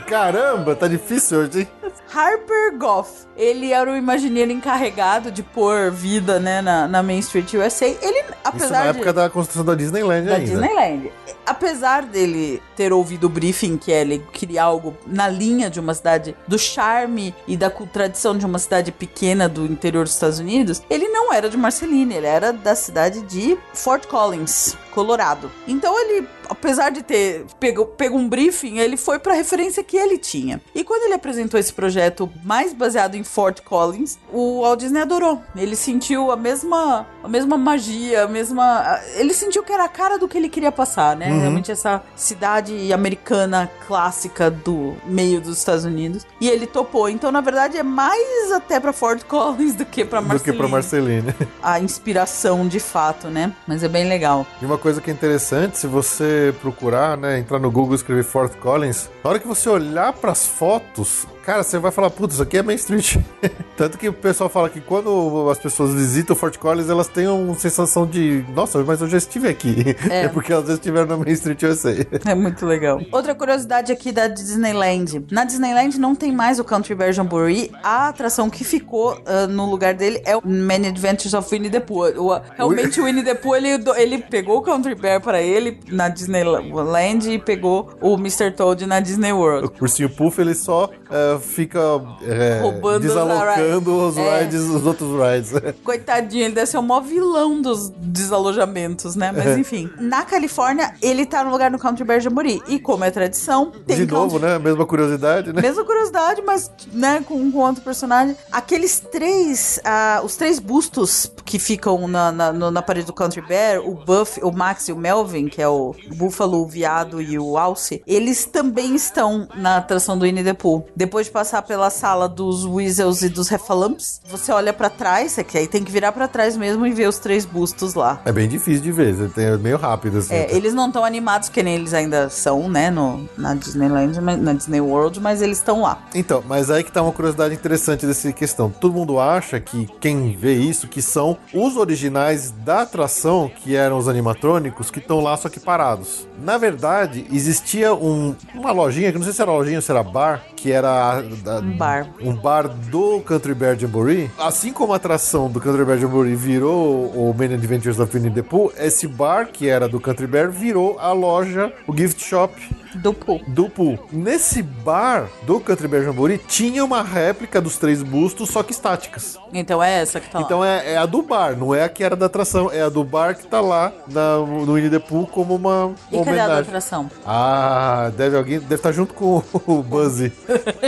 Caramba, tá difícil hoje, hein? Harper Goff. Ele era o imagineiro encarregado de pôr vida, né, na, na Main Street USA. Ele, Isso na apesar época de... da construção da Disneyland Da ainda. Disneyland. Apesar dele ter ouvido o briefing que ele queria algo na linha de uma cidade, do charme e da tradição de uma cidade pequena do interior dos Estados Unidos, ele não era de Marceline, ele era da cidade de Fort Collins, Colorado. Então ele, apesar de ter pego, pego um briefing, ele foi pra referência que ele tinha. E quando ele apresentou esse projeto mais baseado em Fort Collins, o Walt Disney adorou. Ele sentiu a mesma, a mesma magia, a mesma. Ele sentiu que era a cara do que ele queria passar, né? Realmente essa cidade americana clássica do meio dos Estados Unidos. E ele topou. Então, na verdade, é mais até pra Fort [laughs] Collins do que Do Marceline. que pra Marceline. [laughs] A inspiração de fato, né? Mas é bem legal. E uma coisa que é interessante, se você procurar, né, entrar no Google e escrever Fort Collins, na hora que você olhar pras fotos, Cara, você vai falar, putz, isso aqui é Main Street. [laughs] Tanto que o pessoal fala que quando as pessoas visitam Fort Collins, elas têm uma sensação de, nossa, mas eu já estive aqui. É, [laughs] É. porque elas já estiveram na Main Street USA. [laughs] É muito legal. Outra curiosidade aqui da Disneyland. Na Disneyland não tem mais o Country Bear Jamboree. A atração que ficou ah, no lugar dele é o Many Adventures of Winnie the Pooh. O- realmente o Winnie the Pooh, ele, ele pegou o Country Bear pra ele na Disneyland e pegou o Mr. Toad na Disney World. O ursinho Puff, ele só é, fica é, Roubando os desalocando os rides. É. rides, os outros rides. [laughs] Coitadinho, ele deve ser o maior vilão dos desalojamentos, né? Mas enfim. Na Califórnia, ele tá no lugar do Country Bear Jamboree. E como é tradição, tem De novo, Country- né? Mesma curiosidade, né? Mesma curiosidade, mas, né, com, com outro personagem. Aqueles três, ah, os três bustos que ficam na, na, na parede do Country Bear, o Buff, o Max e o Melvin, que é o búfalo, o viado e o alce, eles também estão na atração do Winnie the Pooh. Depois de passar pela sala dos Weasels e dos Heffalumps, você olha pra trás, é que aí tem que virar pra trás mesmo e ver os três bustos lá. É bem difícil de ver, é meio rápido, assim. É, eles não estão animados, que nem eles ainda são, né, no, na Disneyland, na Disney World, mas eles estão lá. Então, mas aí que tá uma curiosidade interessante dessa questão. Todo mundo acha que quem vê isso, que são os originais da atração, que eram os animatrônicos, que estão lá só que parados. Na verdade, existia um- uma lojinha, que não sei se era lojinha ou se era bar, que era a- a- Um bar. um bar do Country Bear Jamboree. Assim como a atração do Country Bear Jamboree virou o Many Adventures of Winnie the Pooh, esse bar, que era do Country Bear, virou a loja, o gift shop Do Pooh. do pool. Nesse bar do Country Bear Jamboree tinha uma réplica dos três bustos, só que estáticas. Então é essa que tá lá. Então é, é a do bar, não é a que era da atração, é a do bar que tá lá na- no Winnie the Pooh como uma E cadê a da homenagem. atração? Ah, deve alguém deve estar junto com o Buzzy.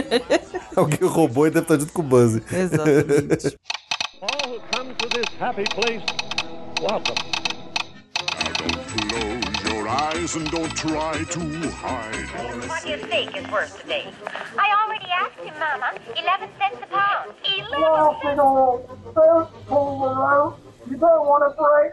[laughs] alguém roubou e deve estar junto com o Buzzy. Exatamente. [laughs] All who come to this happy place, welcome. Don't close your eyes and don't try to hide. What do you think is worth today? I already asked him, Mama. Eleven cents a pound. Eleven Y'all big old first pull the rope. You don't want to break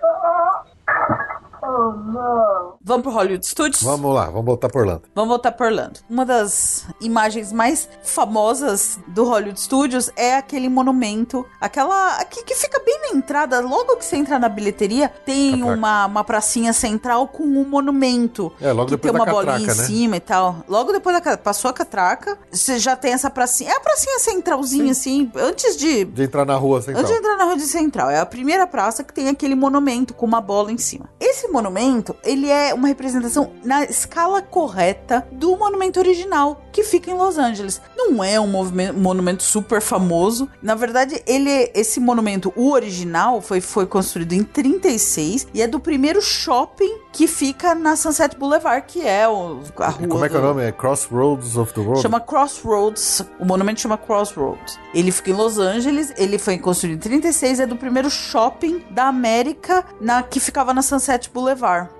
Oh no. Vamos pro Hollywood Studios? Vamos lá, vamos voltar por Orlando. Vamos voltar para Orlando. Uma das imagens mais famosas do Hollywood Studios é aquele monumento, aquela aqui que fica bem na entrada, logo que você entra na bilheteria, tem uma, uma pracinha central com um monumento. É, logo que depois tem da uma bolinha catraca, em né? cima e tal. Logo depois da passou a catraca, você já tem essa pracinha. É a pracinha centralzinha assim, antes de De entrar na rua central. Antes de entrar na Rua de Central, é a primeira praça que tem aquele monumento com uma bola em cima. Esse monumento, ele é uma representação na escala correta do monumento original, que fica em Los Angeles. Não é um monumento super famoso. Na verdade, ele esse monumento, o original, foi, foi construído em 36 e é do primeiro shopping que fica na Sunset Boulevard, que é o, a rua Como é que é o nome? É Crossroads of the World? Chama Crossroads. O monumento chama Crossroads. Ele fica em Los Angeles. Ele foi construído em 36. É do primeiro shopping da América na que ficava na Sunset Boulevard.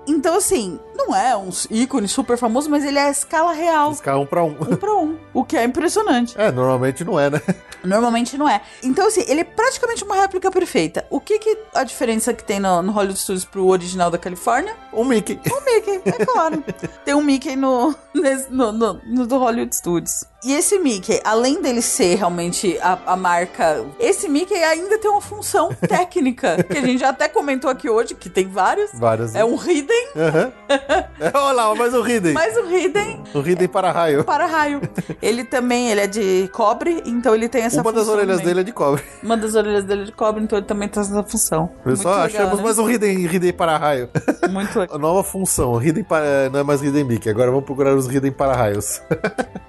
Então, assim, não é um ícone super famoso, mas ele é a escala real. Escala um pra um. Um pra um. O que é impressionante. É, normalmente não é, né? Normalmente não é. Então, assim, ele é praticamente uma réplica perfeita. O que, que a diferença que tem no, no Hollywood Studios pro original da Califórnia? O Mickey. O Mickey, é claro. [laughs] Tem um Mickey no, nesse- no, no, no do Hollywood Studios. E esse Mickey, além dele ser realmente a, a marca, esse Mickey ainda tem uma função [laughs] técnica, que a gente já até comentou aqui hoje, que tem vários. Várias. É um hidden. [laughs] É, Olha lá, mais um Hidden. mas o hidden Um Hidden para raio. para raio. Ele também, ele é de cobre, então ele tem essa Uma das orelhas também. dele é de cobre. Uma das orelhas dele é de cobre, então ele também tem essa função. Pessoal, achamos né? mais um Hidden, Hidden para raio. Muito [laughs] legal. A nova função, Hidden para... não é mais Hidden Mickey, agora vamos procurar os Hidden para raios. [laughs]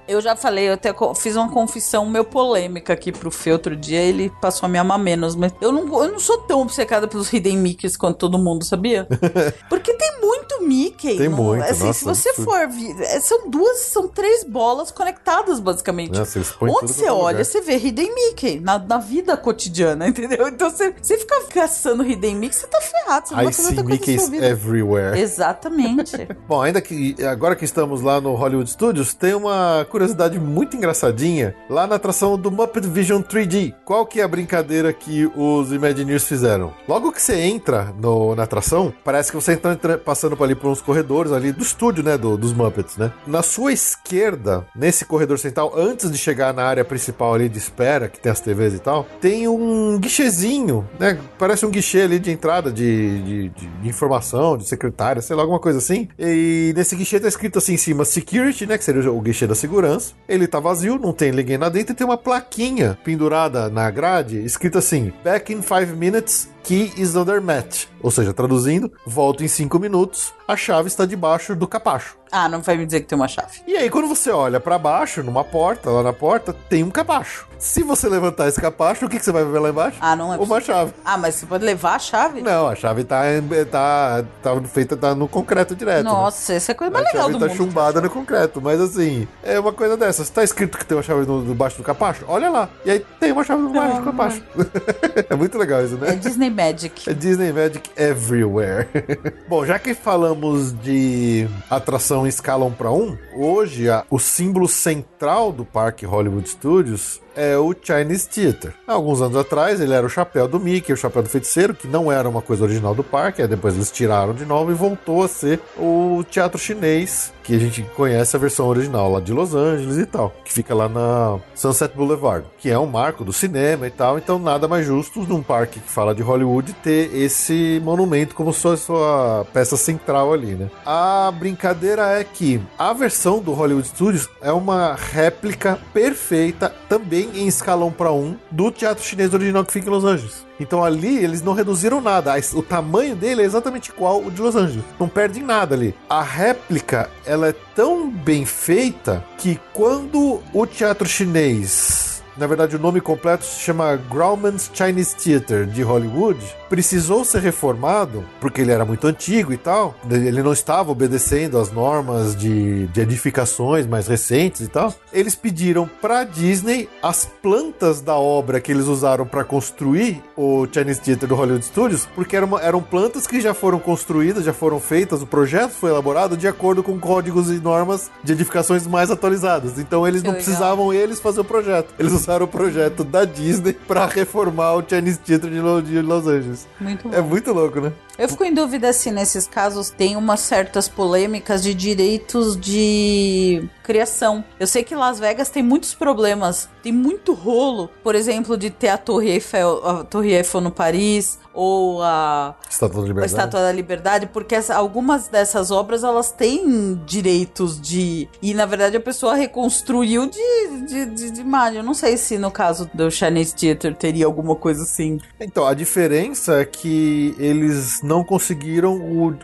Eu já falei, eu até fiz uma confissão meio polêmica aqui pro Fê outro dia, ele passou a me amar menos, mas eu não, eu não sou tão obcecada pelos Hidden Mickeys quanto todo mundo, sabia? [laughs] Porque tem muito Mickey. Tem no- muito, assim, nossa, se você absurdo. for... é, São duas, são três bolas conectadas, basicamente. Nossa, Onde você é olha, lugar. você vê Hidden Mickey na, na vida cotidiana, [laughs] entendeu? Então você, você fica caçando Hidden Mickey, você tá ferrado, você não I vai fazer outra coisa Mickeys everywhere. Exatamente. [laughs] Bom, ainda que agora que estamos lá no Hollywood Studios, tem uma curiosidade muito engraçadinha lá na atração do Muppet Vision 3D. Qual que é a brincadeira que os Imagineers fizeram? Logo que você entra no- na atração, parece que você está passando por ali por uns corredores ali do estúdio, né, do- dos Muppets, né? Na sua esquerda, nesse corredor central, antes de chegar na área principal ali de espera, que tem as TVs e tal, tem um guichezinho, né? Parece um guichê ali de entrada de, de, de- informação, de secretária, sei lá, alguma coisa assim. E nesse guichê tá escrito assim em cima Security, né? Que seria o guichê da segurança. Ele tá vazio, não tem ninguém lá dentro e tem uma plaquinha pendurada na grade, escrito assim: Back in 5 minutes, key is under mat. Ou seja, traduzindo, volto em 5 minutos, a chave está debaixo do capacho. Ah, não vai me dizer que tem uma chave. E aí, quando você olha pra baixo, numa porta, lá na porta, tem um capacho. Se você levantar esse capacho, o que, que você vai ver lá embaixo? Ah, não é Uma chave. Ah, mas você pode levar a chave? Não, a chave tá, tá, tá feita tá no concreto direto. né? Nossa, essa é a coisa mais a legal chave do tá mundo. chumbada no concreto, mas assim, é uma coisa dessas. Tá escrito que tem uma chave no, debaixo do capacho? Olha lá. E aí tem uma chave no baixo do capacho. [laughs] é muito legal isso, É né? Disney Magic. É Disney Magic Everywhere. [laughs] Bom, já que falamos de atração em escala 1 para 1, hoje a- o símbolo central do parque Hollywood Studios é o Chinese Theater. Alguns anos atrás, ele era o chapéu do Mickey, o chapéu do feiticeiro, que não era uma coisa original do parque, aí depois eles tiraram de novo e voltou a ser o teatro chinês, que a gente conhece a versão original lá de Los Angeles e tal, que fica lá na Sunset Boulevard, que é um marco do cinema e tal, então nada mais justo num parque que fala de Hollywood ter esse monumento como sua, sua peça central ali, né? A brincadeira é que a versão do Hollywood Studios é uma réplica perfeita também em escala 1 para 1 do teatro chinês original que fica em Los Angeles. Então ali eles não reduziram nada. O tamanho dele é exatamente igual o de Los Angeles. Não perde em nada ali. A réplica, ela é tão bem feita que quando o teatro chinês na verdade, o nome completo se chama Grauman's Chinese Theater de Hollywood. Precisou ser reformado porque ele era muito antigo e tal. Ele não estava obedecendo às normas de, de edificações mais recentes e tal. Eles pediram para Disney as plantas da obra que eles usaram para construir o Chinese Theater do Hollywood Studios, porque eram, eram plantas que já foram construídas, já foram feitas, o projeto foi elaborado de acordo com códigos e normas de edificações mais atualizadas. Então eles Que não legal. precisavam eles fazer o projeto. Eles usaram o projeto da Disney para reformar o Chinese Theater de Lo- de Los Angeles. Muito. É muito louco, né? Eu fico em dúvida se nesses casos tem umas certas polêmicas de direitos de criação. Eu sei que Las Vegas tem muitos problemas, tem muito rolo, por exemplo, de ter a Torre Eiffel, a Torre Eiffel no Paris ou a Estátua da Liberdade. Estátua da Liberdade, porque essa- algumas dessas obras elas têm direitos de. E na verdade a pessoa reconstruiu de, de, de, de. Eu não sei se no caso do Chinese Theater teria alguma coisa assim. Então, a diferença é que eles não conseguiram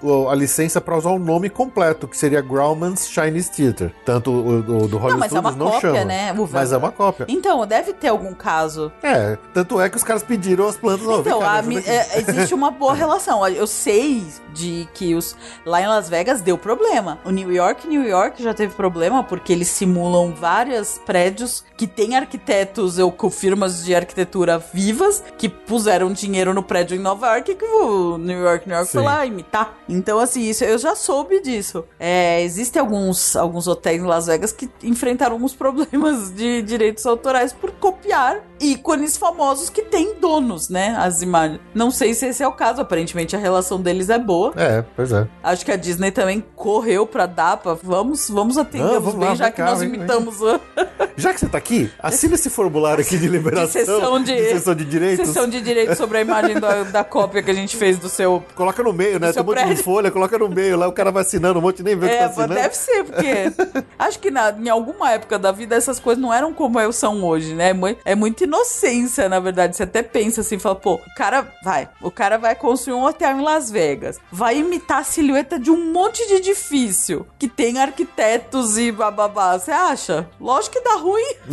o- a licença para usar o nome completo, que seria Grauman's Chinese Theater. Tanto o, o do Hollywood Não, mas é uma Studios não cópia, chama. né? O- Mas é uma cópia. Então, deve ter algum caso. É, tanto é que os caras pediram as plantas. ó, Então, me a é, existe uma boa [laughs] relação. Eu sei de que os lá em Las Vegas deu problema. O New York, New York já teve problema porque eles simulam vários prédios que têm arquitetos ou com firmas de arquitetura vivas que puseram dinheiro no prédio em Nova York que o New York, New York foi Sim. lá imitar. Então, assim, isso eu já soube disso. É, existem alguns, alguns hotéis em Las Vegas que enfrentaram alguns problemas de direitos autorais por copiar ícones famosos que têm donos, né? As imagens. Não sei se esse é o caso, aparentemente a relação deles é boa. É, pois é. Acho que a Disney também correu pra dar, pra, vamos, vamos Não, vamos bem, lá, já vem que cá, nós vem, imitamos a [laughs] Já que você tá aqui, assina esse formulário aqui de liberação. De sessão de- sessão de direitos. sessão de direito sobre a imagem da, da cópia que a gente fez do seu. Coloca no meio, né? Tem um monte de folha, coloca no meio lá, o cara vai assinando um monte, nem vê o que É, tá assinando. deve ser, porque [laughs] acho que na, em alguma época da vida essas coisas não eram como elas são hoje, né? É É muita inocência, na verdade. Você até pensa assim, fala, pô, o cara vai, o cara vai construir um hotel em Las Vegas, vai imitar a silhueta de um monte de edifício que tem arquitetos e bababá. Você acha? Lógico que dá ruim. [laughs]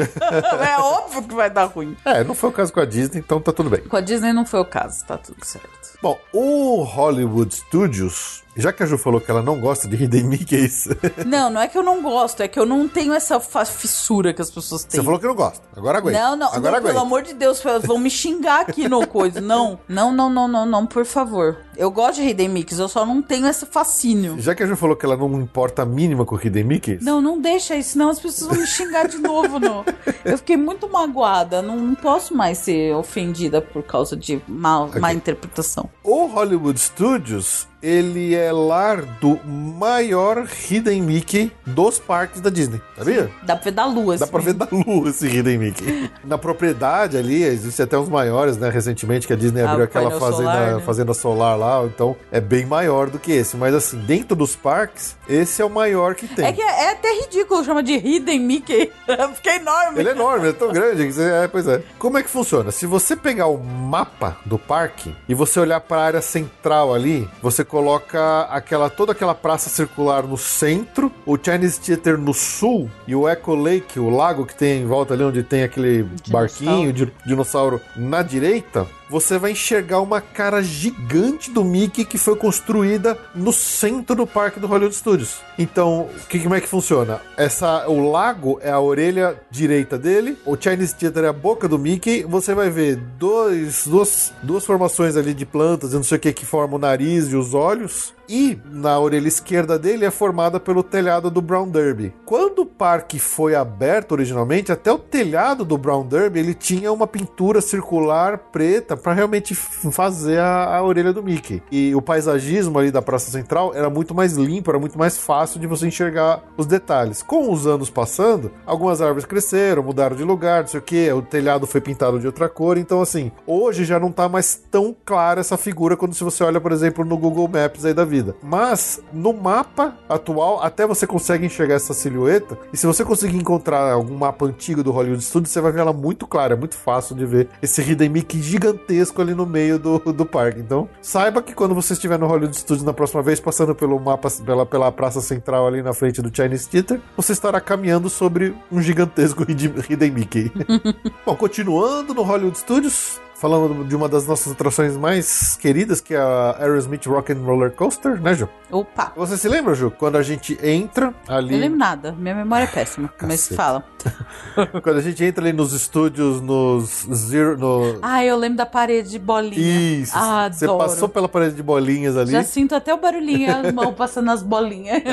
é óbvio que vai dar ruim. É, não foi o caso com a Disney, então tá tudo bem. Com a Disney não foi o caso, tá tudo certo. Bom, o Hollywood Studios, já que a Ju falou que ela não gosta de Hidden Mickeys, [laughs] Não, não é que eu não gosto, é que eu não tenho essa fissura que as pessoas têm. você falou que não gosta. Agora aguenta. Não, não, Agora não, pelo amor de Deus, vão me xingar aqui no [laughs] coisa. Não, não, não, não, não, não, por favor. Eu gosto de Hidden Mix, eu só não tenho esse fascínio. Já que a Ju falou que ela não importa a mínima com Hidden Mickeys, Não, não deixa isso, senão as pessoas vão me xingar de novo. No... [laughs] Eu fiquei muito magoada, não, não posso mais ser ofendida por causa de má, má interpretação. O Hollywood Studios ele é lar do maior Hidden Mickey dos parques da Disney, sabia? Dá pra ver da lua, Dá assim. pra ver da lua esse Hidden Mickey. [laughs] Na propriedade ali, existem até uns maiores, né? Recentemente que a Disney Ah, abriu aquela fazenda, solar, né? fazenda solar lá, então é bem maior do que esse. Mas assim, dentro dos parques, esse é o maior que tem. É que é, é até ridículo chama de Hidden Mickey. [laughs] Fica enorme. Ele é enorme, é tão grande que você. É, pois é. Como é que funciona? Se você pegar o mapa do parque e você olhar para a área central ali, você coloca aquela toda aquela praça circular no centro, o Chinese Theater no sul e o Echo Lake, o lago que tem em volta ali onde tem aquele barquinho, di- dinossauro na direita. Você vai enxergar uma cara gigante do Mickey que foi construída no centro do parque do Hollywood Studios. Então, que, como é que funciona? Essa, o lago é a orelha direita dele, o Chinese Theater é a boca do Mickey. Você vai ver dois, duas, duas formações ali de plantas e não sei o que que formam o nariz e os olhos. E na orelha esquerda dele é formada pelo telhado do Brown Derby. Quando o parque foi aberto originalmente, até o telhado do Brown Derby ele tinha uma pintura circular preta para realmente fazer a, a orelha do Mickey. E o paisagismo ali da Praça Central era muito mais limpo, era muito mais fácil de você enxergar os detalhes. Com os anos passando, algumas árvores cresceram, mudaram de lugar, não sei o que, o telhado foi pintado de outra cor. Então, assim, hoje já não tá mais tão clara essa figura quando se você olha, por exemplo, no Google Maps aí da vida. Mas no mapa atual, até você consegue enxergar essa silhueta. E se você conseguir encontrar algum mapa antigo do Hollywood Studios, você vai ver ela muito clara, é muito fácil de ver esse Hidden Mickey gigantesco ali no meio do, do parque. Então, saiba que quando você estiver no Hollywood Studios na próxima vez, passando pelo mapa, pela, pela praça central ali na frente do Chinese Theater, você estará caminhando sobre um gigantesco [laughs] Hidden Mickey. [laughs] Bom, continuando no Hollywood Studios, falando de uma das nossas atrações mais queridas, que é a Aerosmith Rock and Roller Coaster, né, Ju? Opa. Você se lembra, Ju, quando a gente entra ali... Não lembro nada. Minha memória é péssima. [laughs] Mas fala. [laughs] Quando a gente entra ali nos estúdios, nos zero... No... Ah, eu lembro da parede de bolinha. Isso, Ah, você adoro. passou pela parede de bolinhas ali, Já sinto até o barulhinho, as mãos passando nas bolinhas. [laughs]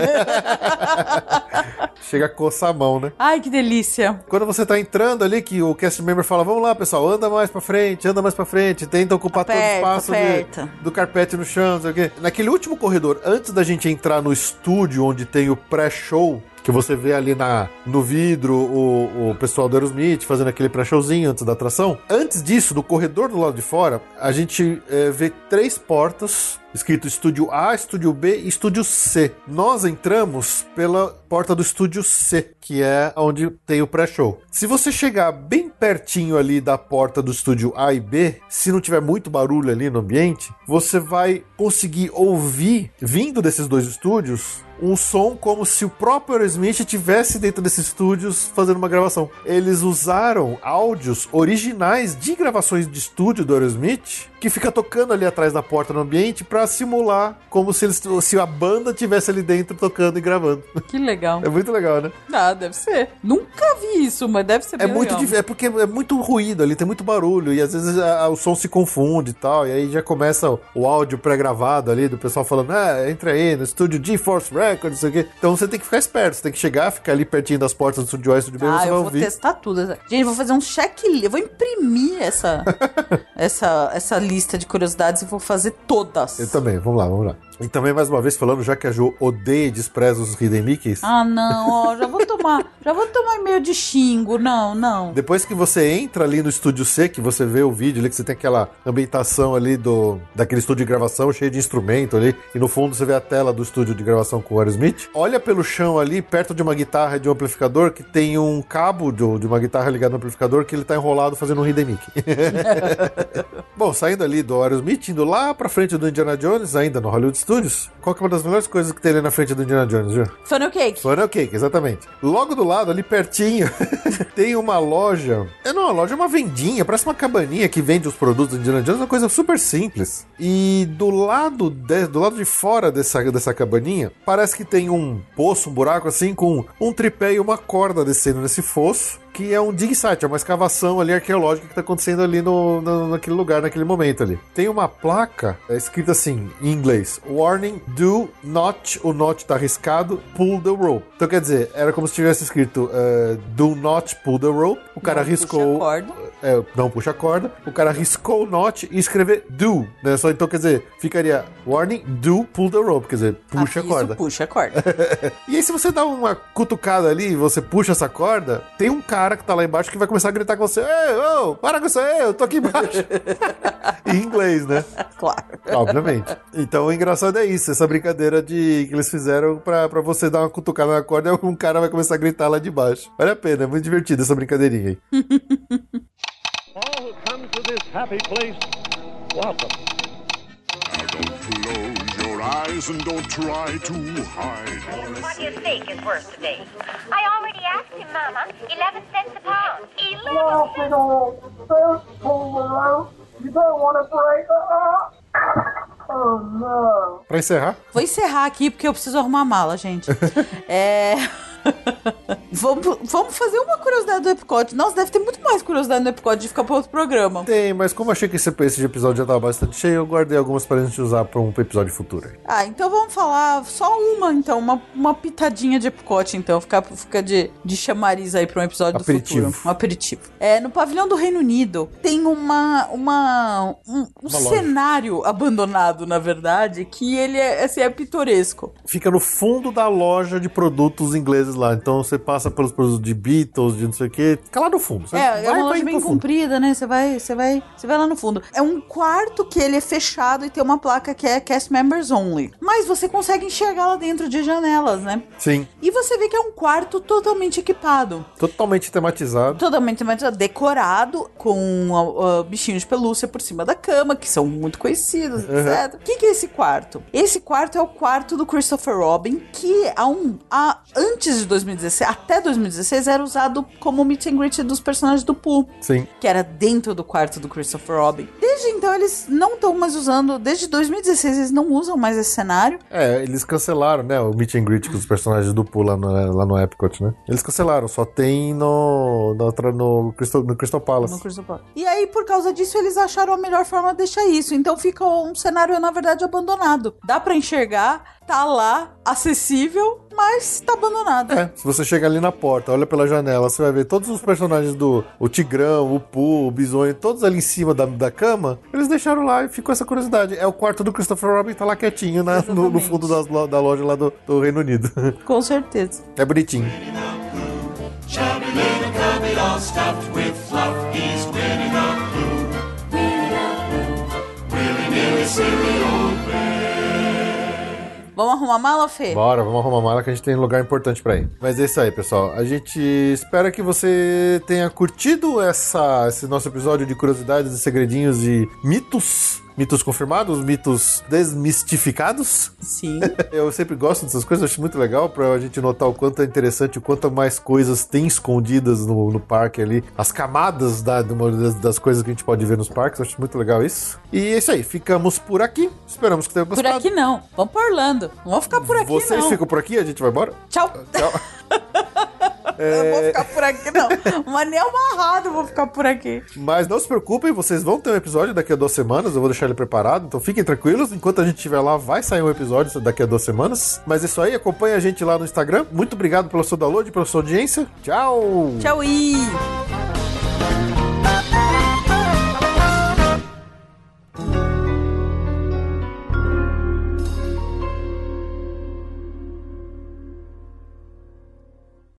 chega a coçar a mão, né? Ai, que delícia. Quando você tá entrando ali, que o cast member fala, vamos lá, pessoal, anda mais pra frente, anda mais pra frente, tenta ocupar todo o Aperta, espaço de- aperta. do carpete no chão, não sei o quê. Naquele último corredor, antes da gente entrar no estúdio onde tem o pré-show, que você vê ali na, no vidro o, o pessoal do Aerosmith fazendo aquele pré-showzinho antes da atração. Antes disso, no corredor do lado de fora, a gente eh, vê três portas escrito estúdio A, estúdio B e estúdio C. Nós entramos pela porta do estúdio C, que é onde tem o pré-show. Se você chegar bem pertinho ali da porta do estúdio A e B, se não tiver muito barulho ali no ambiente, você vai conseguir ouvir, vindo desses dois estúdios, um som como se o próprio Aerosmith estivesse dentro desses estúdios fazendo uma gravação. Eles usaram áudios originais de gravações de estúdio do Aerosmith que fica tocando ali atrás da porta no ambiente pra simular como se, eles, se a banda tivesse ali dentro tocando e gravando. Que legal. [laughs] É muito legal, né? Ah, deve ser. Nunca vi isso, mas deve ser É muito legal. é porque é muito ruído ali, tem muito barulho e às vezes a- a- o som se confunde e tal, e aí já começa o, o áudio pré-gravado ali do pessoal falando: "Ah, entra aí no estúdio GeForce Records, não sei o quê". Então você tem que ficar esperto, você tem que chegar, ficar ali pertinho das portas do e do estúdio B, Ah, você vai eu vou ouvir. testar tudo. Gente, eu vou fazer um checklist. Eu vou imprimir essa, [laughs] essa, essa lista de curiosidades e vou fazer todas. Eu também, vamos lá, vamos lá. E também, mais uma vez, falando, já que a Ju odeia e despreza os Hidden Mickeys, Ah, não, ó, já vou tomar, já vou tomar e-mail de xingo. Não, não. Depois que você entra ali no estúdio C, que você vê o vídeo ali, que você tem aquela ambientação ali do daquele estúdio de gravação cheio de instrumento ali, e no fundo você vê a tela do estúdio de gravação com o Aerosmith. Olha pelo chão ali, perto de uma guitarra e de um amplificador, que tem um cabo de, de uma guitarra ligado no amplificador que ele tá enrolado fazendo um Hidden Mickey. [laughs] Bom, saindo ali do Aerosmith, indo lá pra frente do Indiana Jones, ainda no Hollywood Studios, qual que é uma das melhores coisas que tem ali na frente do Indiana Jones, viu? Funnel cake. Funnel Cake, exatamente. Logo do lado, ali pertinho, [laughs] tem uma loja. É não, uma loja é uma vendinha, parece uma cabaninha que vende os produtos do Indiana Jones, uma coisa super simples. E do lado de, do lado de fora dessa, dessa cabaninha, parece que tem um poço, um buraco assim, com um tripé e uma corda descendo nesse fosso. Que é um dig site, é uma escavação ali arqueológica que tá acontecendo ali no, no- naquele lugar, naquele momento ali. Tem uma placa é, escrita assim, em inglês: Warning, do not, o not tá arriscado, pull the rope. Então quer dizer, era como se tivesse escrito eh, Do not pull the rope. O cara Não arriscou. a corda. é, não puxa a corda, o cara riscou o not e escrever do, né? Só então quer dizer, ficaria warning, do pull the rope, quer dizer, puxa a Aviso, corda. Puxa a corda. [laughs] E aí, se você dá uma cutucada ali você puxa essa corda, tem um cara que tá lá embaixo que vai começar a gritar com você: Ei, ô, para com isso aí, eu tô aqui embaixo. [laughs] em inglês, né? claro. Obviamente. Então o engraçado é isso, essa brincadeira de que eles fizeram pra, pra você dar uma cutucada na corda e um cara vai começar a gritar lá de baixo. Vale a pena, é muito divertido essa brincadeirinha aí. [laughs] All who come to this happy place, welcome. Now don't close your eyes and don't try to hide. What do you think is worth today? I already asked him, Mama. Eleven cents a pound. Eleven rope. You don't want to break. Oh, no. Pra encerrar, Vou encerrar aqui porque eu preciso arrumar a mala, gente. [laughs] é. Vamos, vamos fazer uma curiosidade do Epcot. Nossa, deve ter muito mais curiosidade no Epcot de ficar para outro programa. tem, mas como eu achei que esse, esse episódio já tava bastante cheio, eu guardei algumas pra gente usar pra um episódio futuro. Ah, então vamos falar só uma, então, uma, uma pitadinha de Epcot, então, fica, fica de, de chamariz aí para um episódio Aperitivo. do futuro. Um aperitivo. É, no pavilhão do Reino Unido tem uma, uma um, um Uma loja. cenário abandonado, na verdade, que ele é, assim, é pitoresco. Fica no fundo da loja de produtos ingleses lá. Então você passa pelos produtos de Beatles, de não sei o que, fica lá no fundo. Você É, é vai- uma vai loja bem comprida, né? Você vai, você vai, você vai lá no fundo. É um quarto que ele é fechado e tem uma placa que é cast members only. Mas você consegue enxergar lá dentro de janelas, né? Sim, E você vê que é um quarto totalmente equipado. totalmente tematizado. Totalmente tematizado, decorado com ah, ah, bichinhos de pelúcia por cima da cama, que são muito conhecidos, etc. O que, que é esse quarto? Esse quarto é o quarto do Christopher Robin, que há um, há- antes de 2016, até 2016, era usado como meet and greet dos personagens do Pooh Sim. que era dentro do quarto do Christopher Robin. Desde então eles não estão mais usando, desde 2016 eles não usam mais esse cenário. É, eles cancelaram, né, o meet and greet com os personagens do Pooh lá no, lá no Epcot, né? Eles cancelaram, só tem no, no, no, Crystal, no Crystal Palace. No Crystal Palace. E aí, por causa disso, eles acharam a melhor forma de deixar isso. Então fica um cenário, na verdade, abandonado. Dá pra enxergar, tá lá, acessível, mas tá abandonado. É, se você chega ali na porta, olha pela janela, você vai ver todos os personagens do o Tigrão, o Pooh, o Bisonho, todos ali em cima da, da cama. Eles deixaram lá e ficou essa curiosidade. É o quarto do Christopher Robin, tá lá quietinho na- no, no Exatamente. fundo das da loja lá do, do Reino Unido. [laughs] Com certeza. é bonitinho. Vamos arrumar mala, Fê? Bora, vamos arrumar mala que a gente tem lugar importante pra ir. Mas é isso aí, pessoal. A gente espera que você tenha curtido essa, esse nosso episódio de curiosidades e segredinhos e mitos. Mitos confirmados, mitos desmistificados. Sim. [laughs] Eu sempre gosto dessas coisas, acho muito legal pra gente notar o quanto é interessante, o quanto mais coisas tem escondidas no, no parque ali, as camadas da, das, das coisas que a gente pode ver nos parques, acho muito legal isso. E é isso aí, ficamos por aqui. Esperamos que tenham Por gostado. aqui não. Vamos pra Orlando. Não vamos ficar por aqui, Vocês não. ficam por aqui, a gente vai embora? Tchau. Tchau. [laughs] Eu vou ficar por aqui, não. Mas nem amarrado eu vou ficar por aqui. Mas não se preocupem, vocês vão ter um episódio daqui a duas semanas. Eu vou deixar ele preparado, então fiquem tranquilos. Enquanto a gente estiver lá, vai sair um episódio daqui a duas semanas. Mas é isso aí, acompanha a gente lá no Instagram. Muito obrigado pelo seu download, pela sua audiência. Tchau! Tchau, e...